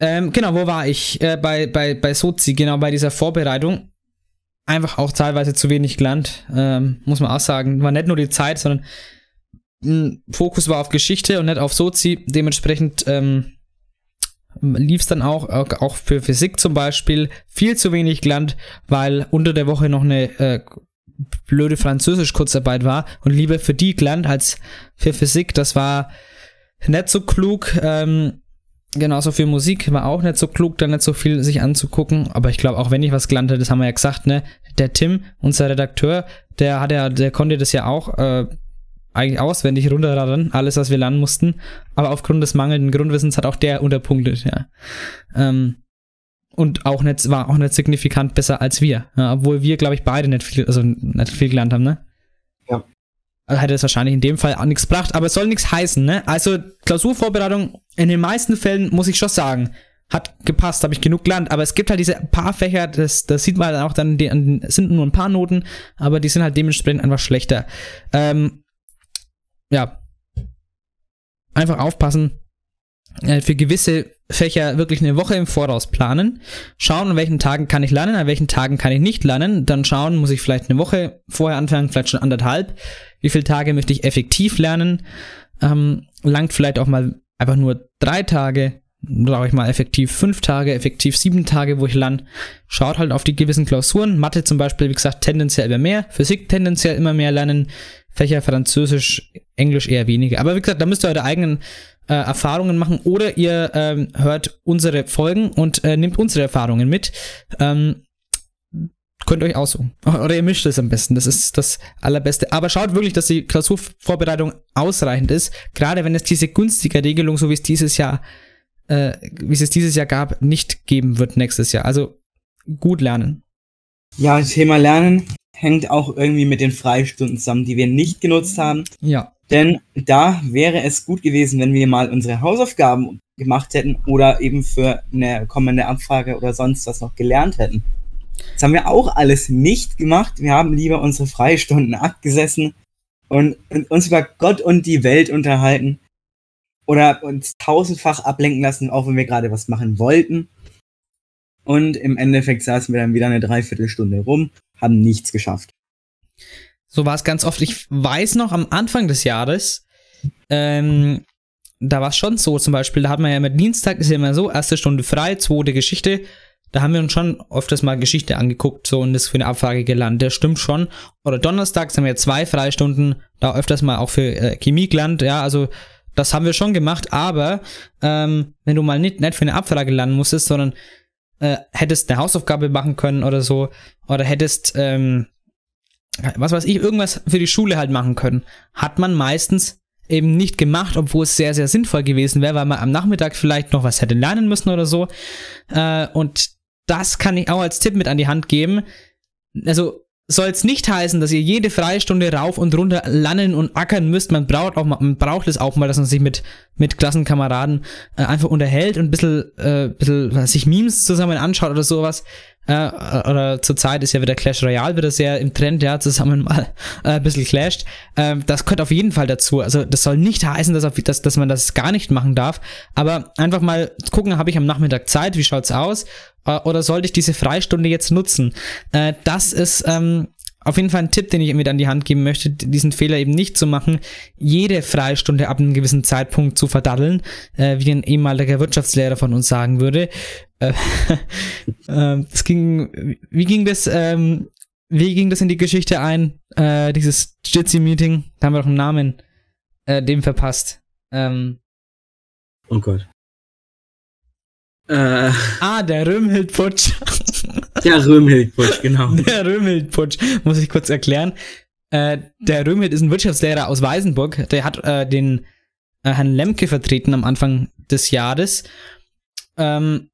Ähm, genau, wo war ich? Äh, bei, bei, bei Sozi, genau, bei dieser Vorbereitung. Einfach auch teilweise zu wenig gelernt, ähm, muss man auch sagen. War nicht nur die Zeit, sondern mh, Fokus war auf Geschichte und nicht auf Sozi. Dementsprechend ähm, lief es dann auch, auch für Physik zum Beispiel, viel zu wenig gelernt, weil unter der Woche noch eine äh, blöde Französisch-Kurzarbeit war und lieber für die gelernt als für Physik. Das war nicht so klug. Ähm, genauso für Musik war auch nicht so klug, da nicht so viel sich anzugucken. Aber ich glaube, auch wenn ich was gelernt hätte, das haben wir ja gesagt, ne? Der Tim, unser Redakteur, der hat ja, der konnte das ja auch äh, eigentlich auswendig runterraddern, alles, was wir lernen mussten. Aber aufgrund des mangelnden Grundwissens hat auch der unterpunktet, ja. Ähm, und auch nicht, war auch nicht signifikant besser als wir. Ja, obwohl wir, glaube ich, beide nicht viel, also nicht viel gelernt haben, ne? Ja. Also hätte es wahrscheinlich in dem Fall auch nichts gebracht, aber es soll nichts heißen, ne? Also Klausurvorbereitung in den meisten Fällen muss ich schon sagen, hat gepasst, habe ich genug gelernt, aber es gibt halt diese paar Fächer, das, das sieht man auch dann, die, sind nur ein paar Noten, aber die sind halt dementsprechend einfach schlechter. Ähm, ja. Einfach aufpassen, für gewisse Fächer wirklich eine Woche im Voraus planen, schauen, an welchen Tagen kann ich lernen, an welchen Tagen kann ich nicht lernen, dann schauen, muss ich vielleicht eine Woche vorher anfangen, vielleicht schon anderthalb, wie viele Tage möchte ich effektiv lernen, ähm, langt vielleicht auch mal einfach nur drei Tage, brauche ich mal effektiv fünf Tage, effektiv sieben Tage, wo ich lerne. Schaut halt auf die gewissen Klausuren. Mathe zum Beispiel, wie gesagt, tendenziell immer mehr. Physik tendenziell immer mehr lernen. Fächer Französisch, Englisch eher weniger. Aber wie gesagt, da müsst ihr eure eigenen äh, Erfahrungen machen oder ihr ähm, hört unsere Folgen und äh, nehmt unsere Erfahrungen mit. Ähm, könnt euch aussuchen. Oder ihr mischt es am besten. Das ist das Allerbeste. Aber schaut wirklich, dass die Klausurvorbereitung ausreichend ist. Gerade wenn es diese günstige Regelung, so wie es dieses Jahr, äh, wie es dieses Jahr gab, nicht geben wird nächstes Jahr. Also gut lernen. Ja, Thema Lernen hängt auch irgendwie mit den Freistunden zusammen, die wir nicht genutzt haben. Ja. Denn da wäre es gut gewesen, wenn wir mal unsere Hausaufgaben gemacht hätten oder eben für eine kommende Abfrage oder sonst was noch gelernt hätten. Das haben wir auch alles nicht gemacht. Wir haben lieber unsere Freistunden abgesessen und, und uns über Gott und die Welt unterhalten oder uns tausendfach ablenken lassen, auch wenn wir gerade was machen wollten. Und im Endeffekt saßen wir dann wieder eine Dreiviertelstunde rum, haben nichts geschafft. So war es ganz oft. Ich weiß noch, am Anfang des Jahres, ähm, da war es schon so, zum Beispiel, da hat man ja immer Dienstag, ist ja immer so, erste Stunde frei, zweite Geschichte. Da haben wir uns schon öfters mal Geschichte angeguckt, so und das für eine Abfrage gelernt. Das stimmt schon. Oder donnerstags haben wir zwei Freistunden, da öfters mal auch für äh, Chemie gelernt. Ja, also das haben wir schon gemacht, aber ähm, wenn du mal nicht, nicht für eine Abfrage lernen musstest, sondern äh, hättest eine Hausaufgabe machen können oder so, oder hättest ähm, was weiß ich, irgendwas für die Schule halt machen können. Hat man meistens eben nicht gemacht, obwohl es sehr, sehr sinnvoll gewesen wäre, weil man am Nachmittag vielleicht noch was hätte lernen müssen oder so. Äh, und das kann ich auch als Tipp mit an die Hand geben. Also soll es nicht heißen, dass ihr jede Freistunde rauf und runter lernen und ackern müsst. Man braucht auch mal, man braucht es auch mal, dass man sich mit, mit Klassenkameraden äh, einfach unterhält und ein bisschen, äh, bisschen sich Memes zusammen anschaut oder sowas. Äh, oder zurzeit ist ja wieder Clash Royale wieder sehr im Trend, ja, zusammen mal äh, ein bisschen clasht. Äh, das gehört auf jeden Fall dazu. Also das soll nicht heißen, dass, auf, dass, dass man das gar nicht machen darf. Aber einfach mal gucken, habe ich am Nachmittag Zeit, wie schaut's aus? Äh, oder sollte ich diese Freistunde jetzt nutzen? Äh, das ist ähm, auf jeden Fall ein Tipp, den ich mit an die Hand geben möchte, diesen Fehler eben nicht zu machen, jede Freistunde ab einem gewissen Zeitpunkt zu verdaddeln, äh, wie ein ehemaliger Wirtschaftslehrer von uns sagen würde. Äh, äh, es ging, wie ging das, ähm, wie ging das in die Geschichte ein, äh, dieses Jitsi-Meeting? Da haben wir doch einen Namen äh, dem verpasst. Ähm, Oh Gott. Äh, ah, der Römhild-Putsch. Der Römhild-Putsch, genau. Der Römhild-Putsch, muss ich kurz erklären. Äh, der Römhild ist ein Wirtschaftslehrer aus Weißenburg. Der hat äh, den äh, Herrn Lemke vertreten am Anfang des Jahres. Ähm,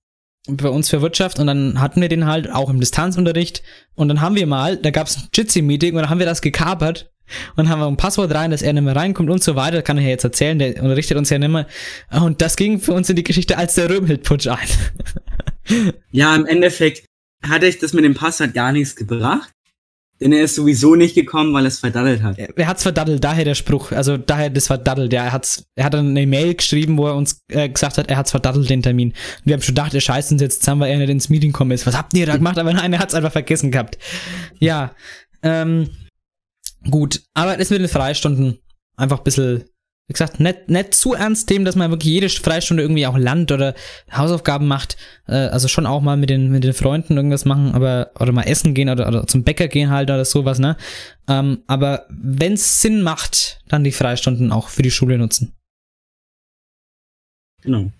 bei uns für Wirtschaft und dann hatten wir den halt auch im Distanzunterricht und dann haben wir mal, da gab es ein Jitsi-Meeting und dann haben wir das gekapert und haben wir ein Passwort rein, dass er nicht mehr reinkommt und so weiter, kann ich ja jetzt erzählen, der unterrichtet uns ja nicht mehr und das ging für uns in die Geschichte als der Römhild-Putsch ein. ja, im Endeffekt hat euch das mit dem Passwort gar nichts gebracht. Denn er ist sowieso nicht gekommen, weil er es verdaddelt hat. Er hat's verdaddelt, daher der Spruch. Also daher das verdaddelt. Ja, er hat's, er hat dann eine Mail geschrieben, wo er uns äh, gesagt hat, er hat's verdaddelt, den Termin. Und wir haben schon gedacht, er scheißt uns jetzt zusammen, weil er nicht ins Meeting kommen ist. Was habt ihr da gemacht? Aber nein, er hat's einfach vergessen gehabt. Ja, ähm, gut. Aber das mit den Freistunden einfach ein bisschen, wie gesagt, nicht, nicht zu ernst nehmen, dass man wirklich jede Freistunde irgendwie auch Land oder Hausaufgaben macht. Äh, also schon auch mal mit den, mit den Freunden irgendwas machen, aber oder mal essen gehen oder, oder zum Bäcker gehen halt oder sowas, ne? Ähm, aber wenn es Sinn macht, dann die Freistunden auch für die Schule nutzen. Genau.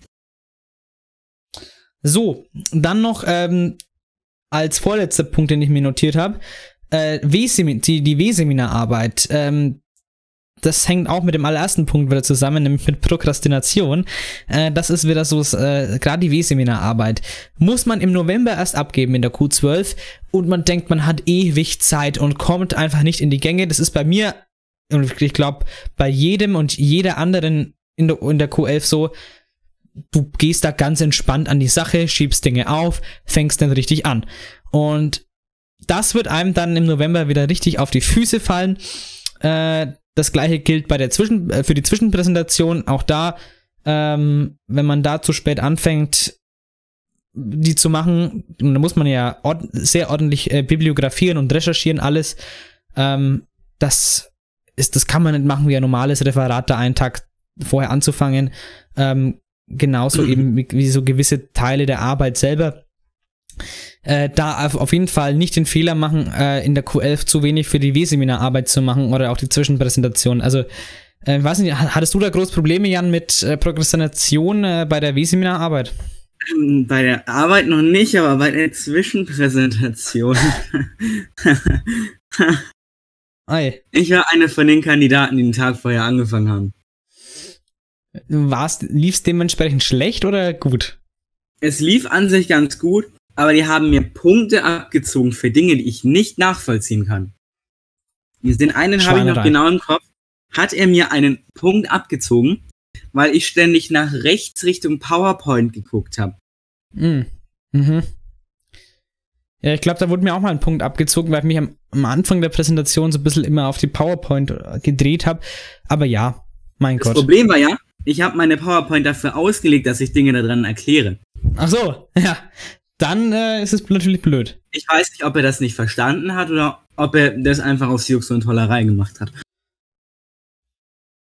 So, dann noch ähm, als vorletzter Punkt, den ich mir notiert habe, äh, die, die W-Seminararbeit. Ähm, das hängt auch mit dem allerersten Punkt wieder zusammen, nämlich mit Prokrastination. Äh, das ist wieder so, äh, gerade die W-Seminararbeit. Muss man im November erst abgeben in der Q12 und man denkt, man hat ewig Zeit und kommt einfach nicht in die Gänge. Das ist bei mir, und ich glaube, bei jedem und jeder anderen in der, in der Q11 so, du gehst da ganz entspannt an die Sache, schiebst Dinge auf, fängst dann richtig an. Und das wird einem dann im November wieder richtig auf die Füße fallen. Äh, das gleiche gilt bei der Zwischen äh, für die Zwischenpräsentation. Auch da, ähm, wenn man da zu spät anfängt, die zu machen, da muss man ja ord sehr ordentlich äh, bibliografieren und recherchieren alles. Ähm, das ist, das kann man nicht machen wie ein normales Referat, da einen Tag vorher anzufangen. Ähm, genauso eben wie, wie so gewisse Teile der Arbeit selber äh, da auf jeden Fall nicht den Fehler machen, äh, in der Q11 zu wenig für die W-Seminararbeit zu machen oder auch die Zwischenpräsentation. Also, äh, weiß nicht, hattest du da groß Probleme, Jan, mit äh, Prokrastination äh, bei der W-Seminararbeit? Ähm, bei der Arbeit noch nicht, aber bei der Zwischenpräsentation. Ei. Ich war eine von den Kandidaten, die den Tag vorher angefangen haben. War's, lief's dementsprechend schlecht oder gut? Es lief an sich ganz gut, aber die haben mir Punkte abgezogen für Dinge, die ich nicht nachvollziehen kann. Den einen habe ich noch genau im Kopf. Hat er mir einen Punkt abgezogen, weil ich ständig nach rechts Richtung PowerPoint geguckt habe. Mhm. Mhm. Ja, ich glaube, da wurde mir auch mal ein Punkt abgezogen, weil ich mich am, am, Anfang der Präsentation so ein bisschen immer auf die PowerPoint äh, gedreht habe. Aber ja, mein das Gott. Das Problem war ja, ich habe meine PowerPoint dafür ausgelegt, dass ich Dinge daran erkläre. Ach so, ja dann äh, ist es natürlich blöd. Ich weiß nicht, ob er das nicht verstanden hat oder ob er das einfach aus Jux und Tollerei gemacht hat.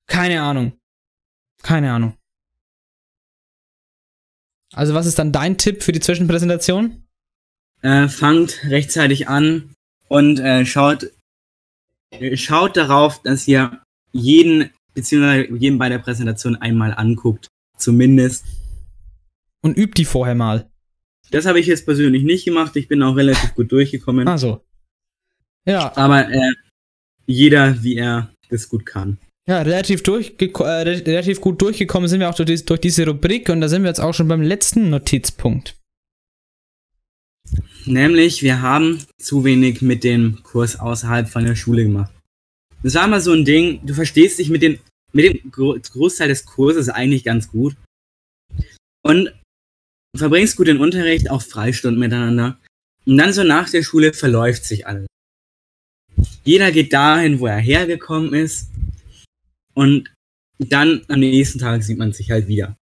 Keine Ahnung. Keine Ahnung. Also was ist dann dein Tipp für die Zwischenpräsentation? Äh, fangt rechtzeitig an und äh, schaut, schaut darauf, dass ihr jeden beziehungsweise jeden bei der Präsentation einmal anguckt. Zumindest. Und übt die vorher mal. Das habe ich jetzt persönlich nicht gemacht. Ich bin auch relativ gut durchgekommen. Ach so. Ja. Aber äh, jeder, wie er das gut kann. Ja, relativ, äh, relativ gut durchgekommen sind wir auch durch, durch diese Rubrik und da sind wir jetzt auch schon beim letzten Notizpunkt. Nämlich, wir haben zu wenig mit dem Kurs außerhalb von der Schule gemacht. Das war mal so ein Ding, du verstehst dich mit, den, mit dem Gro Großteil des Kurses eigentlich ganz gut. Und verbringst gut den Unterricht, auch Freistunden miteinander. Und dann so nach der Schule verläuft sich alles. Jeder geht dahin, wo er hergekommen ist. Und dann am nächsten Tag sieht man sich halt wieder.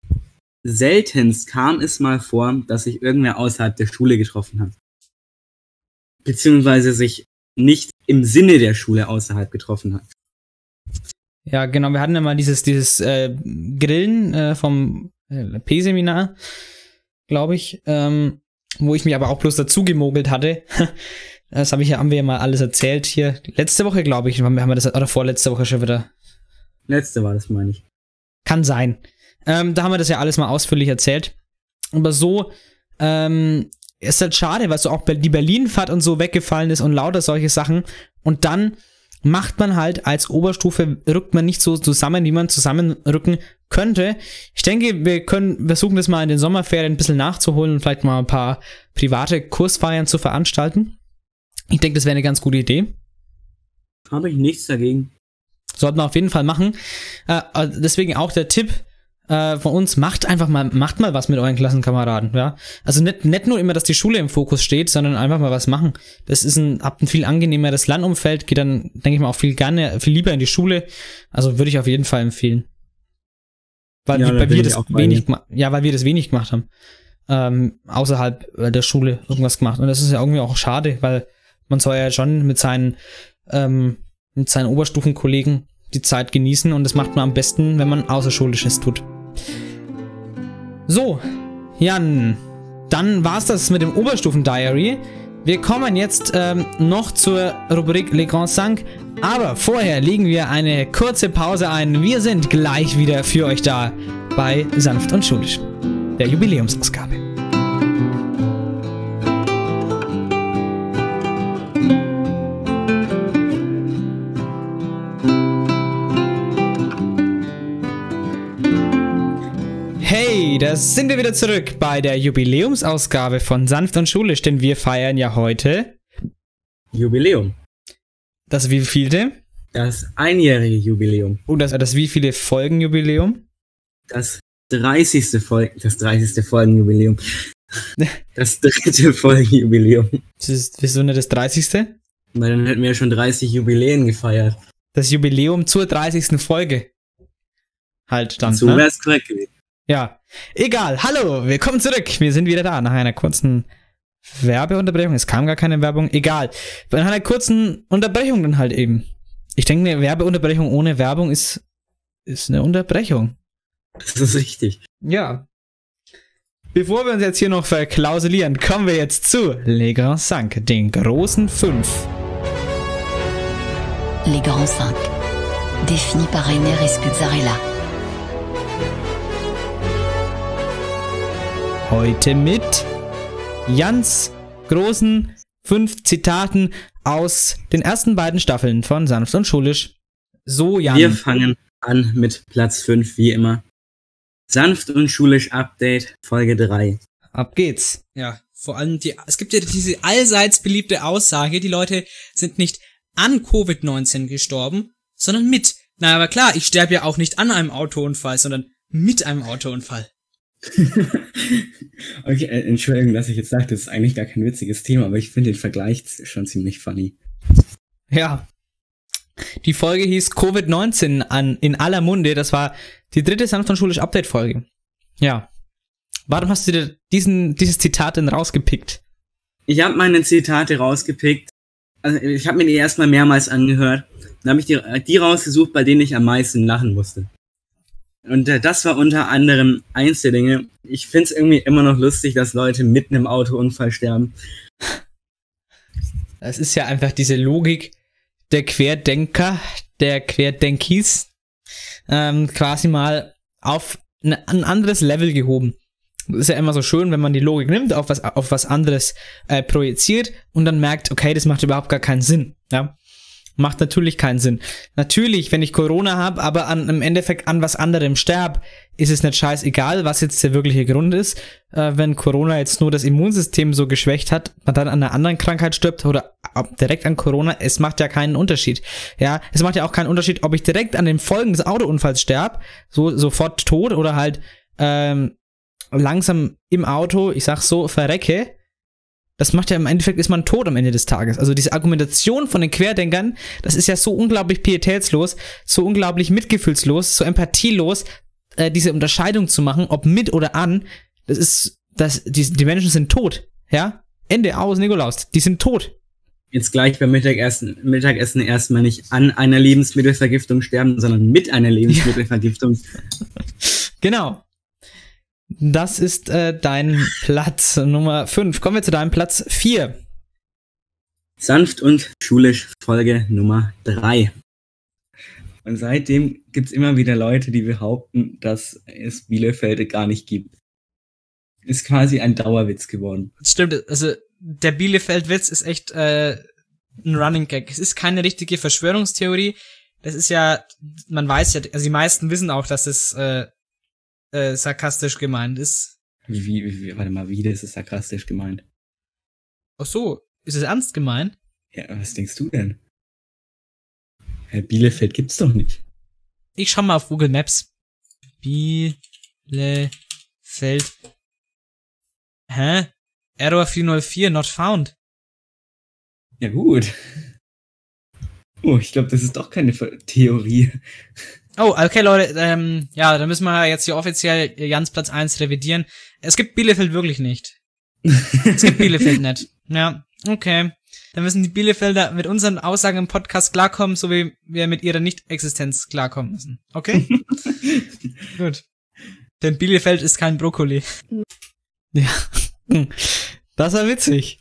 Seltenst kam es mal vor, dass sich irgendwer außerhalb der Schule getroffen hat. Beziehungsweise sich nicht im Sinne der Schule außerhalb getroffen hat. Ja, genau. Wir hatten ja mal dieses, dieses äh, Grillen äh, vom äh, P-Seminar, glaube ich, ähm, wo ich mich aber auch bloß dazu gemogelt hatte. das habe ich ja, haben wir ja mal alles erzählt hier. Letzte Woche, glaube ich, haben wir das, oder vorletzte Woche schon wieder. Letzte war das, meine ich. Kann sein. Ähm, da haben wir das ja alles mal ausführlich erzählt. Aber so, ähm, ist halt schade, weil so auch die Berlin-Fahrt und so weggefallen ist und lauter solche Sachen. Und dann macht man halt als Oberstufe, rückt man nicht so zusammen, wie man zusammenrücken könnte. Ich denke, wir können versuchen, das mal in den Sommerferien ein bisschen nachzuholen und vielleicht mal ein paar private Kursfeiern zu veranstalten. Ich denke, das wäre eine ganz gute Idee. Habe ich nichts dagegen. Sollten wir auf jeden Fall machen. Äh, deswegen auch der Tipp, äh, von uns, macht einfach mal, macht mal was mit euren Klassenkameraden, ja. Also nicht, nicht nur immer, dass die Schule im Fokus steht, sondern einfach mal was machen. Das ist ein, habt ein viel angenehmeres Landumfeld, geht dann, denke ich mal, auch viel gerne, viel lieber in die Schule. Also würde ich auf jeden Fall empfehlen. Weil, Ja, weil wir das wenig, ja, weil wir das wenig gemacht haben. Ähm, außerhalb äh, der Schule irgendwas gemacht. Und das ist ja irgendwie auch schade, weil man soll ja schon mit seinen, ähm, mit seinen Oberstufenkollegen die Zeit genießen und das macht man am besten, wenn man Außerschulisches tut. So, Jan, dann war's das mit dem Oberstufen-Diary. Wir kommen jetzt ähm, noch zur Rubrik Le Grand Cinq, aber vorher legen wir eine kurze Pause ein. Wir sind gleich wieder für euch da bei Sanft und Schulisch, der Jubiläumsausgabe. Da sind wir wieder zurück bei der Jubiläumsausgabe von Sanft und Schulisch, denn wir feiern ja heute Jubiläum. das wievielte? Das einjährige Jubiläum. Oh, das, das wievielte Folgenjubiläum? Das 30. Folgen, das 30. Folgenjubiläum. Das dritte Folgenjubiläum. Das ist, wieso nicht das 30.? Weil dann hätten wir ja schon 30 Jubiläen gefeiert. Das Jubiläum zur 30. Folge. Halt dann. so ne? wäre es korrekt gewesen. Ja. Egal. Hallo, willkommen zurück. Wir sind wieder da nach einer kurzen Werbeunterbrechung. Es kam gar keine Werbung. Egal. Nach einer kurzen Unterbrechung dann halt eben. Ich denke, eine Werbeunterbrechung ohne Werbung ist, ist eine Unterbrechung. Das ist richtig. Ja. Bevor wir uns jetzt hier noch verklausulieren, kommen wir jetzt zu Le Grand Cinq, den großen fünf. Les Grands Cinq. Définis par Rainer Escuzzarella. Heute mit Jans großen fünf Zitaten aus den ersten beiden Staffeln von Sanft und Schulisch. So, Jan. Wir fangen an mit Platz 5, wie immer. Sanft und schulisch Update, Folge 3. Ab geht's. Ja, vor allem die, es gibt ja diese allseits beliebte Aussage, die Leute sind nicht an Covid-19 gestorben, sondern mit. Na, aber klar, ich sterbe ja auch nicht an einem Autounfall, sondern mit einem Autounfall. Okay, äh, Entschuldigung, dass ich jetzt sage, das ist eigentlich gar kein witziges Thema, aber ich finde den Vergleich schon ziemlich funny. Ja. Die Folge hieß Covid-19 an, in aller Munde. Das war die dritte Sanft und Schulisch Update-Folge. Ja. Warum hast du dir diesen, dieses Zitat denn rausgepickt? Ich habe meine Zitate rausgepickt. Also ich habe mir die erstmal mehrmals angehört. Dann habe ich die, die rausgesucht, bei denen ich am meisten lachen musste. Und äh, das war unter anderem eins der Dinge. Ich find's irgendwie immer noch lustig, dass Leute mitten im Autounfall sterben. Das ist ja einfach diese Logik der Querdenker, der Querdenkis, ähm, quasi mal auf ein, ein anderes Level gehoben. Das ist ja immer so schön, wenn man die Logik nimmt, auf was, auf was anderes äh, projiziert und dann merkt, okay, das macht überhaupt gar keinen Sinn. Ja? Macht natürlich keinen Sinn. Natürlich, wenn ich Corona habe, aber an, im Endeffekt an was anderem sterb, ist es nicht scheißegal, was jetzt der wirkliche Grund ist. Äh, wenn Corona jetzt nur das Immunsystem so geschwächt hat, man dann an einer anderen Krankheit stirbt oder direkt an Corona, es macht ja keinen Unterschied. Ja, es macht ja auch keinen Unterschied, ob ich direkt an den Folgen des Autounfalls sterb, so sofort tot oder halt ähm, langsam im Auto, ich sag so, verrecke das macht ja im Endeffekt ist man tot am Ende des Tages. Also diese Argumentation von den Querdenkern, das ist ja so unglaublich pietätslos, so unglaublich mitgefühlslos, so empathielos, äh, diese Unterscheidung zu machen, ob mit oder an. Das ist, das, die, die Menschen sind tot, ja? Ende aus, Nikolaus, die sind tot. Jetzt gleich beim Mittagessen, Mittagessen erstmal nicht an einer Lebensmittelvergiftung sterben, sondern mit einer Lebensmittelvergiftung. genau. Das ist äh, dein Platz Nummer 5. Kommen wir zu deinem Platz 4. Sanft und schulisch Folge Nummer 3. Und seitdem gibt es immer wieder Leute, die behaupten, dass es Bielefeld gar nicht gibt. Ist quasi ein Dauerwitz geworden. Stimmt, also der Bielefeld-Witz ist echt äh, ein Running Gag. Es ist keine richtige Verschwörungstheorie. Das ist ja, man weiß ja, also die meisten wissen auch, dass es äh, äh, sarkastisch gemeint ist. Wie, wie, wie, warte mal, wie ist es sarkastisch gemeint? Ach so, ist es ernst gemeint? Ja, was denkst du denn? Herr Bielefeld gibt's doch nicht. Ich schau mal auf Google Maps. Bielefeld. Hä? Error 404, not found. Ja gut. Oh, ich glaube, das ist doch keine Theorie. Oh, okay, Leute, ähm, ja, dann müssen wir jetzt hier offiziell Jans Platz 1 revidieren. Es gibt Bielefeld wirklich nicht. es gibt Bielefeld nicht. Ja, okay. Dann müssen die Bielefelder mit unseren Aussagen im Podcast klarkommen, so wie wir mit ihrer Nicht-Existenz klarkommen müssen. Okay? Gut. Denn Bielefeld ist kein Brokkoli. Ja. Das war witzig.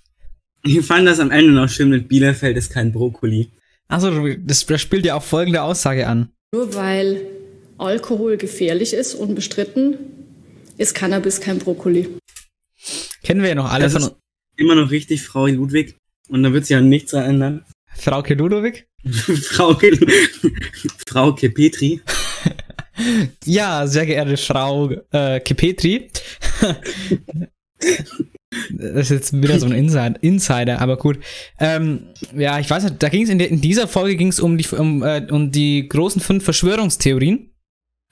Ich fand das am Ende noch schön mit Bielefeld ist kein Brokkoli. Achso, das, das spielt ja auch folgende Aussage an. Nur weil Alkohol gefährlich ist, unbestritten, ist Cannabis kein Brokkoli. Kennen wir ja noch alle das von Immer noch richtig, Frau Ludwig. Und da wird sich ja nichts ändern. Frauke Ludwig? Frauke, Frauke Petri. ja, sehr geehrte Frau äh, Kepetri. Das ist jetzt wieder so ein Insider, Insider aber gut. Ähm, ja, ich weiß nicht, da ging es in, in, dieser Folge ging es um die, um, äh, um die großen fünf Verschwörungstheorien.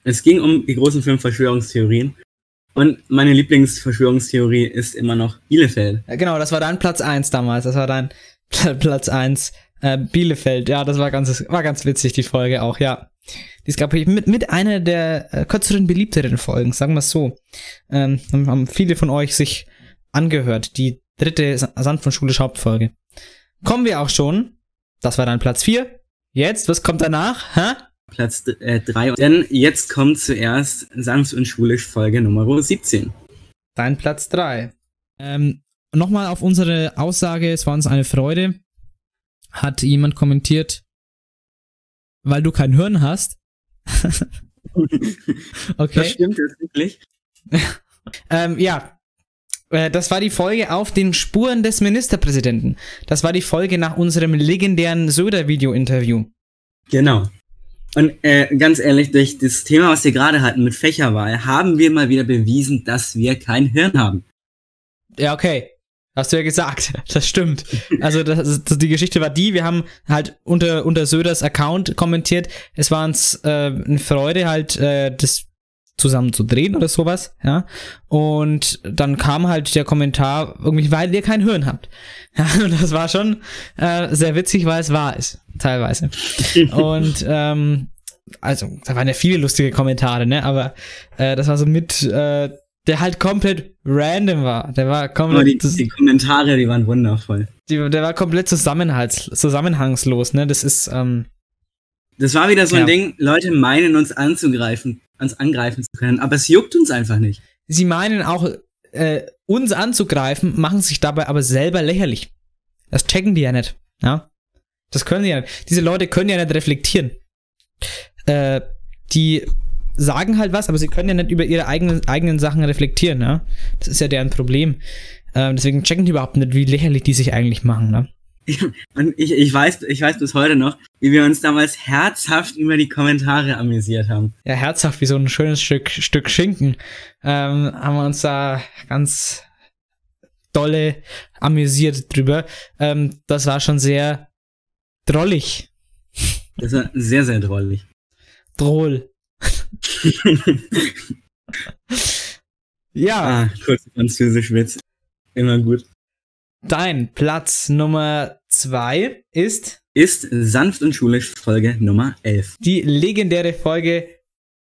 Es ging um die großen fünf Verschwörungstheorien. Und meine Lieblingsverschwörungstheorie ist immer noch Bielefeld. Ja, genau, das war dein Platz 1 damals. Das war dein Platz 1. Äh, Bielefeld, ja, das war ganz, war ganz witzig, die Folge auch, ja. Die ist, glaube ich, mit, mit einer der äh, kürzeren, beliebteren Folgen, sagen wir es so. Ähm, haben viele von euch sich angehört. Die dritte Sand von Schulisch Hauptfolge. Kommen wir auch schon. Das war dann Platz 4. Jetzt, was kommt danach? Hä? Platz 3. Äh, Denn jetzt kommt zuerst Sanft und Schulisch Folge Nummer 17. Dein Platz 3. Ähm, Nochmal auf unsere Aussage, es war uns eine Freude. Hat jemand kommentiert, weil du kein Hirn hast. okay. Das stimmt jetzt wirklich. ähm, ja, äh, das war die Folge auf den Spuren des Ministerpräsidenten. Das war die Folge nach unserem legendären Söder-Video-Interview. Genau. Und äh, ganz ehrlich, durch das Thema, was wir gerade hatten mit Fächerwahl, haben wir mal wieder bewiesen, dass wir kein Hirn haben. Ja, okay. Hast du ja gesagt. Das stimmt. Also das, das, die Geschichte war die, wir haben halt unter, unter Söders Account kommentiert. Es war uns äh, eine Freude, halt äh, das zusammen zu drehen oder sowas, ja. Und dann kam halt der Kommentar, irgendwie, weil ihr kein Hirn habt. Ja, und das war schon äh, sehr witzig, weil es wahr ist, teilweise. und ähm, also, da waren ja viele lustige Kommentare, ne? Aber äh, das war so mit, äh, der halt komplett random war. Der war komplett. Die, die, Kommentare, die waren wundervoll. Die, der war komplett zusammenhangslos, ne? Das ist, ähm, Das war wieder so ein Ding, Leute meinen uns anzugreifen ans angreifen zu können. Aber es juckt uns einfach nicht. Sie meinen auch, äh, uns anzugreifen, machen sich dabei aber selber lächerlich. Das checken die ja nicht. Ja? Das können die ja nicht. Diese Leute können ja nicht reflektieren. Äh, die sagen halt was, aber sie können ja nicht über ihre eigenen, eigenen Sachen reflektieren. Ja? Das ist ja deren Problem. Äh, deswegen checken die überhaupt nicht, wie lächerlich die sich eigentlich machen. Ne? Und ich, ich, weiß, ich weiß bis heute noch, wie wir uns damals herzhaft über die Kommentare amüsiert haben. Ja, herzhaft wie so ein schönes Stück, Stück Schinken. Ähm, haben wir uns da ganz dolle amüsiert drüber. Ähm, das war schon sehr drollig. Das war sehr, sehr drollig. Droll. ja. Ah, kurz französisch Witz. Immer gut. Dein Platz Nummer zwei ist? Ist sanft und schulisch Folge Nummer 11. Die legendäre Folge,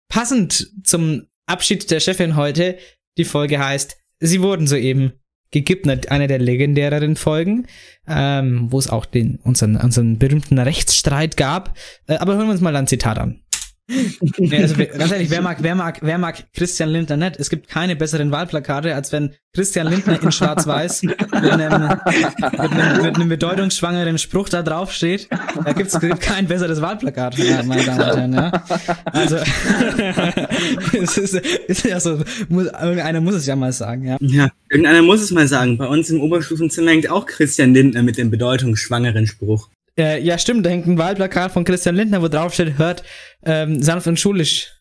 passend zum Abschied der Chefin heute. Die Folge heißt, sie wurden soeben gegippt, eine der legendäreren Folgen, ähm, wo es auch den, unseren, unseren berühmten Rechtsstreit gab. Äh, aber hören wir uns mal ein Zitat an. Nee, also, ganz ehrlich, wer mag, wer mag, wer mag Christian Lindner nicht? Es gibt keine besseren Wahlplakate, als wenn Christian Lindner in Schwarz-Weiß mit einem, mit, einem, mit einem bedeutungsschwangeren Spruch da drauf steht. Da gibt's gibt kein besseres Wahlplakat, meine Damen und Herren. Ja? Also, es ist, ist ja so, muss, irgendeiner muss es ja mal sagen, ja. Ja, irgendeiner muss es mal sagen. Bei uns im Oberstufenzimmer hängt auch Christian Lindner mit dem bedeutungsschwangeren Spruch. Äh, ja, stimmt, da hängt ein Wahlplakat von Christian Lindner, wo drauf steht, hört ähm, sanft und schulisch,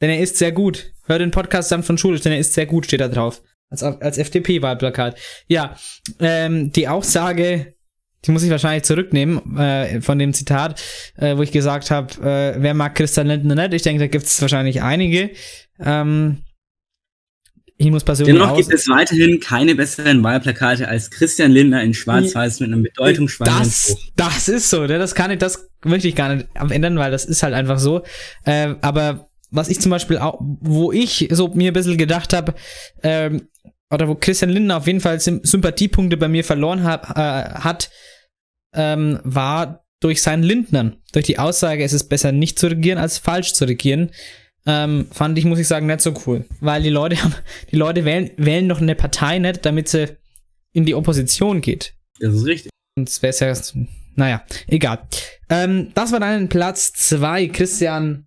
denn er ist sehr gut. Hört den Podcast sanft und schulisch, denn er ist sehr gut, steht da drauf. Als, als FDP-Wahlplakat. Ja, ähm, die Aussage, die muss ich wahrscheinlich zurücknehmen äh, von dem Zitat, äh, wo ich gesagt habe, äh, wer mag Christian Lindner nicht? Ich denke, da gibt es wahrscheinlich einige. Ähm, ich muss persönlich Dennoch gibt es weiterhin keine besseren Wahlplakate als Christian Lindner in Schwarz-Weiß mit einem bedeutungsschwangeren das, Spruch. Das ist so, ne? das kann ich, das möchte ich gar nicht ändern, weil das ist halt einfach so. Äh, aber was ich zum Beispiel auch, wo ich so mir ein bisschen gedacht habe, ähm, oder wo Christian Lindner auf jeden Fall Sympathiepunkte bei mir verloren hab, äh, hat, ähm, war durch seinen Lindnern. Durch die Aussage, es ist besser nicht zu regieren als falsch zu regieren ähm, fand ich, muss ich sagen, nicht so cool. Weil die Leute haben, die Leute wählen, wählen doch eine Partei nicht, damit sie in die Opposition geht. Das ist richtig. Und es wäre ja, naja, egal. Ähm, das war dann Platz 2, Christian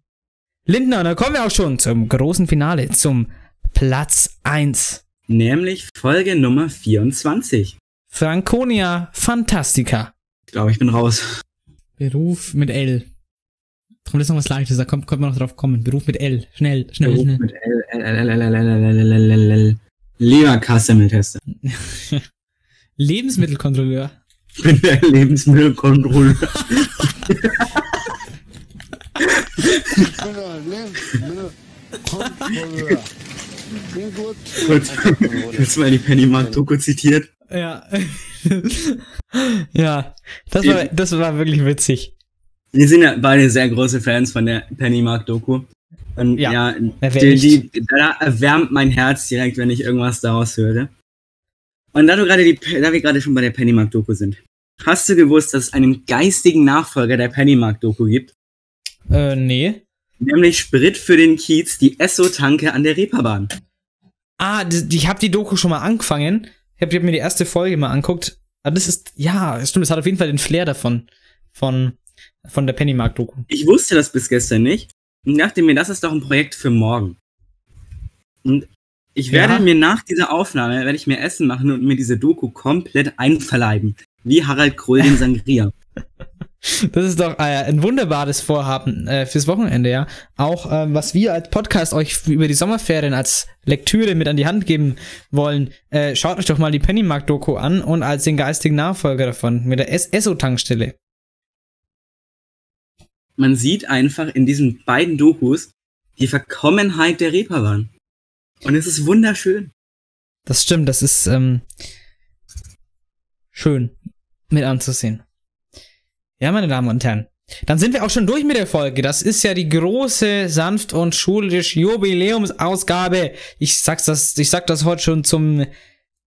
Lindner. Und dann kommen wir auch schon zum großen Finale, zum Platz 1. Nämlich Folge Nummer 24. Franconia Fantastica. Ich glaube, ich bin raus. Beruf mit L. Komm, das ist noch was Leichtes, da kommt, kommt man noch drauf kommen. Beruf mit L. Schnell, schnell, Beruf schnell. mit L, L, L, L, L, L, L, L, L, L, L. Leberkassemmeltester. Lebensmittelkontrolleur. Ich bin der Lebensmittelkontrolleur. Kurz, kurz mal die Pennymark-Doku zitiert. Ja. ja, das war, das war wirklich witzig. Wir sind ja beide sehr große Fans von der Pennymark-Doku. Und ja, ja die, die, da erwärmt mein Herz direkt, wenn ich irgendwas daraus höre. Und da du gerade die, da wir gerade schon bei der Pennymark-Doku sind, hast du gewusst, dass es einen geistigen Nachfolger der Pennymark-Doku gibt? Äh, nee. Nämlich Sprit für den Kiez, die Esso-Tanke an der Reeperbahn. Ah, ich habe die Doku schon mal angefangen. Ich habe hab mir die erste Folge mal anguckt. Aber das ist, ja, stimmt, das hat auf jeden Fall den Flair davon. Von, von der Pennymark-Doku. Ich wusste das bis gestern nicht. Und dachte mir, das ist doch ein Projekt für morgen. Und ich werde Ja. mir nach dieser Aufnahme, werde ich mir Essen machen und mir diese Doku komplett einverleiben. Wie Harald Krull den Sangria. Das ist doch äh, ein wunderbares Vorhaben äh, fürs Wochenende, ja. Auch ähm, was wir als Podcast euch über die Sommerferien als Lektüre mit an die Hand geben wollen, äh, schaut euch doch mal die Pennymark-Doku an und als den geistigen Nachfolger davon mit der Es- Esso-Tankstelle. Man sieht einfach in diesen beiden Dokus die Verkommenheit der Reeperbahn. Und es ist wunderschön. Das stimmt, das ist ähm, schön mit anzusehen. Ja, meine Damen und Herren. Dann sind wir auch schon durch mit der Folge. Das ist ja die große, sanft und schulisch Jubiläumsausgabe. Ich sag's das, ich sag das heute schon zum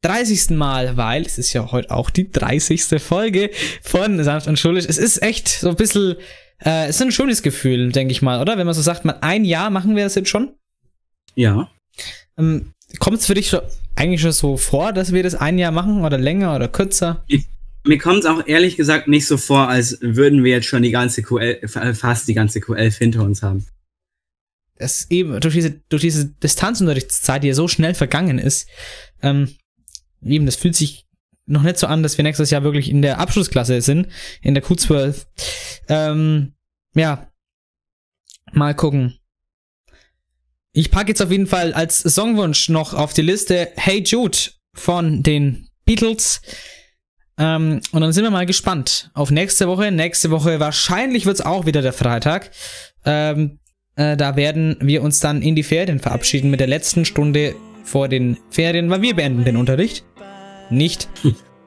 30. Mal, weil es ist ja heute auch die 30. Folge von Sanft und Schulisch. Es ist echt so ein bisschen, äh, es ist ein schönes Gefühl, denke ich mal, oder? Wenn man so sagt, man, ein Jahr machen wir das jetzt schon? Ja. Ähm, Kommt es für dich schon, eigentlich schon so vor, dass wir das ein Jahr machen oder länger oder kürzer? Mir kommt es auch ehrlich gesagt nicht so vor, als würden wir jetzt schon die ganze QL, fast die ganze Q11 hinter uns haben. Das eben durch diese, durch diese Distanzunterrichtszeit, die ja so schnell vergangen ist, ähm, eben, das fühlt sich noch nicht so an, dass wir nächstes Jahr wirklich in der Abschlussklasse sind, in der Q12. Ähm, ja, mal gucken. Ich packe jetzt auf jeden Fall als Songwunsch noch auf die Liste Hey Jude von den Beatles. Ähm, und dann sind wir mal gespannt auf nächste Woche. Nächste Woche wahrscheinlich wird es auch wieder der Freitag. Ähm, äh, da werden wir uns dann in die Ferien verabschieden mit der letzten Stunde vor den Ferien, weil wir beenden den Unterricht. Nicht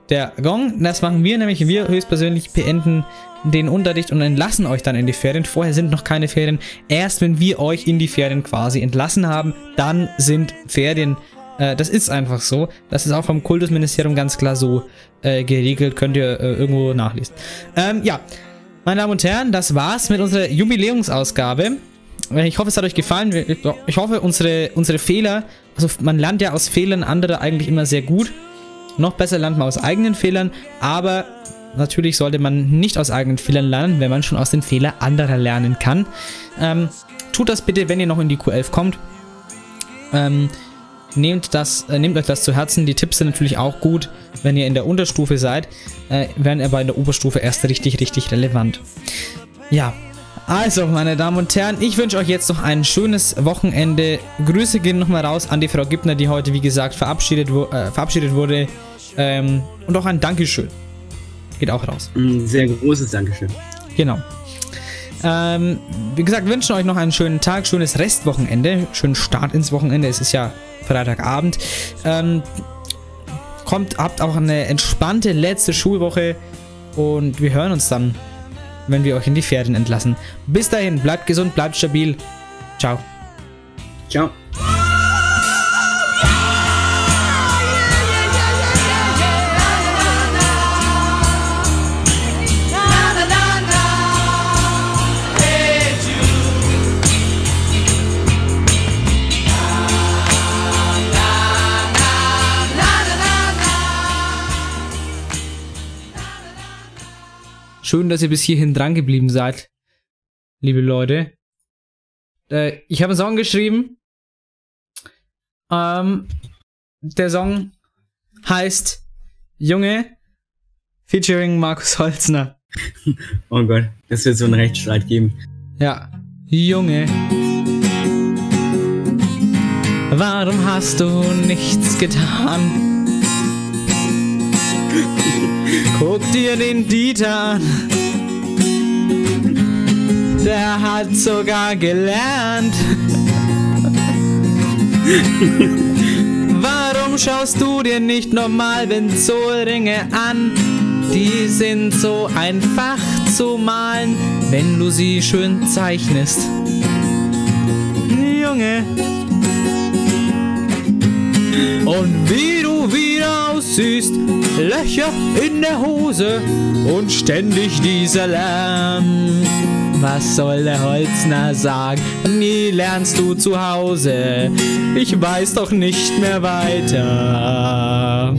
der Gong. Das machen wir nämlich. Wir höchstpersönlich beenden den Unterricht und entlassen euch dann in die Ferien. Vorher sind noch keine Ferien. Erst wenn wir euch in die Ferien quasi entlassen haben, dann sind Ferien. Äh, das ist einfach so. Das ist auch vom Kultusministerium ganz klar so äh, geregelt. Könnt ihr äh, irgendwo nachlesen. Ähm, ja, meine Damen und Herren, das war's mit unserer Jubiläumsausgabe. Äh, Ich hoffe, es hat euch gefallen. Ich hoffe, unsere, unsere Fehler, also man lernt ja aus Fehlern anderer eigentlich immer sehr gut. Noch besser lernt man aus eigenen Fehlern, aber natürlich sollte man nicht aus eigenen Fehlern lernen, wenn man schon aus den Fehlern anderer lernen kann. Ähm, tut das bitte, wenn ihr noch in die Q11 kommt. Ähm, nehmt, das, äh, nehmt euch das zu Herzen. Die Tipps sind natürlich auch gut, wenn ihr in der Unterstufe seid. Äh, werden aber in der Oberstufe erst richtig, richtig relevant. Ja, also, meine Damen und Herren, ich wünsche euch jetzt noch ein schönes Wochenende. Grüße gehen nochmal raus an die Frau Gibner, die heute, wie gesagt, verabschiedet, äh, verabschiedet wurde. Ähm, und auch ein Dankeschön. Geht auch raus. Ein sehr großes Dankeschön. Genau. Ähm, wie gesagt, wünschen euch noch einen schönen Tag, schönes Restwochenende, schönen Start ins Wochenende. Es ist ja Freitagabend. Ähm, kommt, habt auch eine entspannte letzte Schulwoche und wir hören uns dann wenn wir euch in die Ferien entlassen. Bis dahin, bleibt gesund, bleibt stabil. Ciao. Ciao. Schön, dass ihr bis hierhin dran geblieben seid, liebe Leute. Äh, ich habe einen Song geschrieben. Ähm, der Song heißt Junge featuring Markus Holzner. Oh Gott, das wird so einen Rechtsstreit geben. Ja, Junge. Warum hast du nichts getan? Guck dir den Dieter an. Der hat sogar gelernt. Warum schaust du dir nicht normal Benzolringe an? Die sind so einfach zu malen, wenn du sie schön zeichnest. Junge. Und wie aussiehst, Löcher in der Hose und ständig dieser Lärm. Was soll der Holzner sagen? Nie lernst du zu Hause. Ich weiß doch nicht mehr weiter.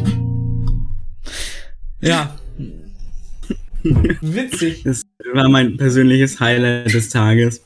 Ja. Witzig. Das war mein persönliches Highlight des Tages.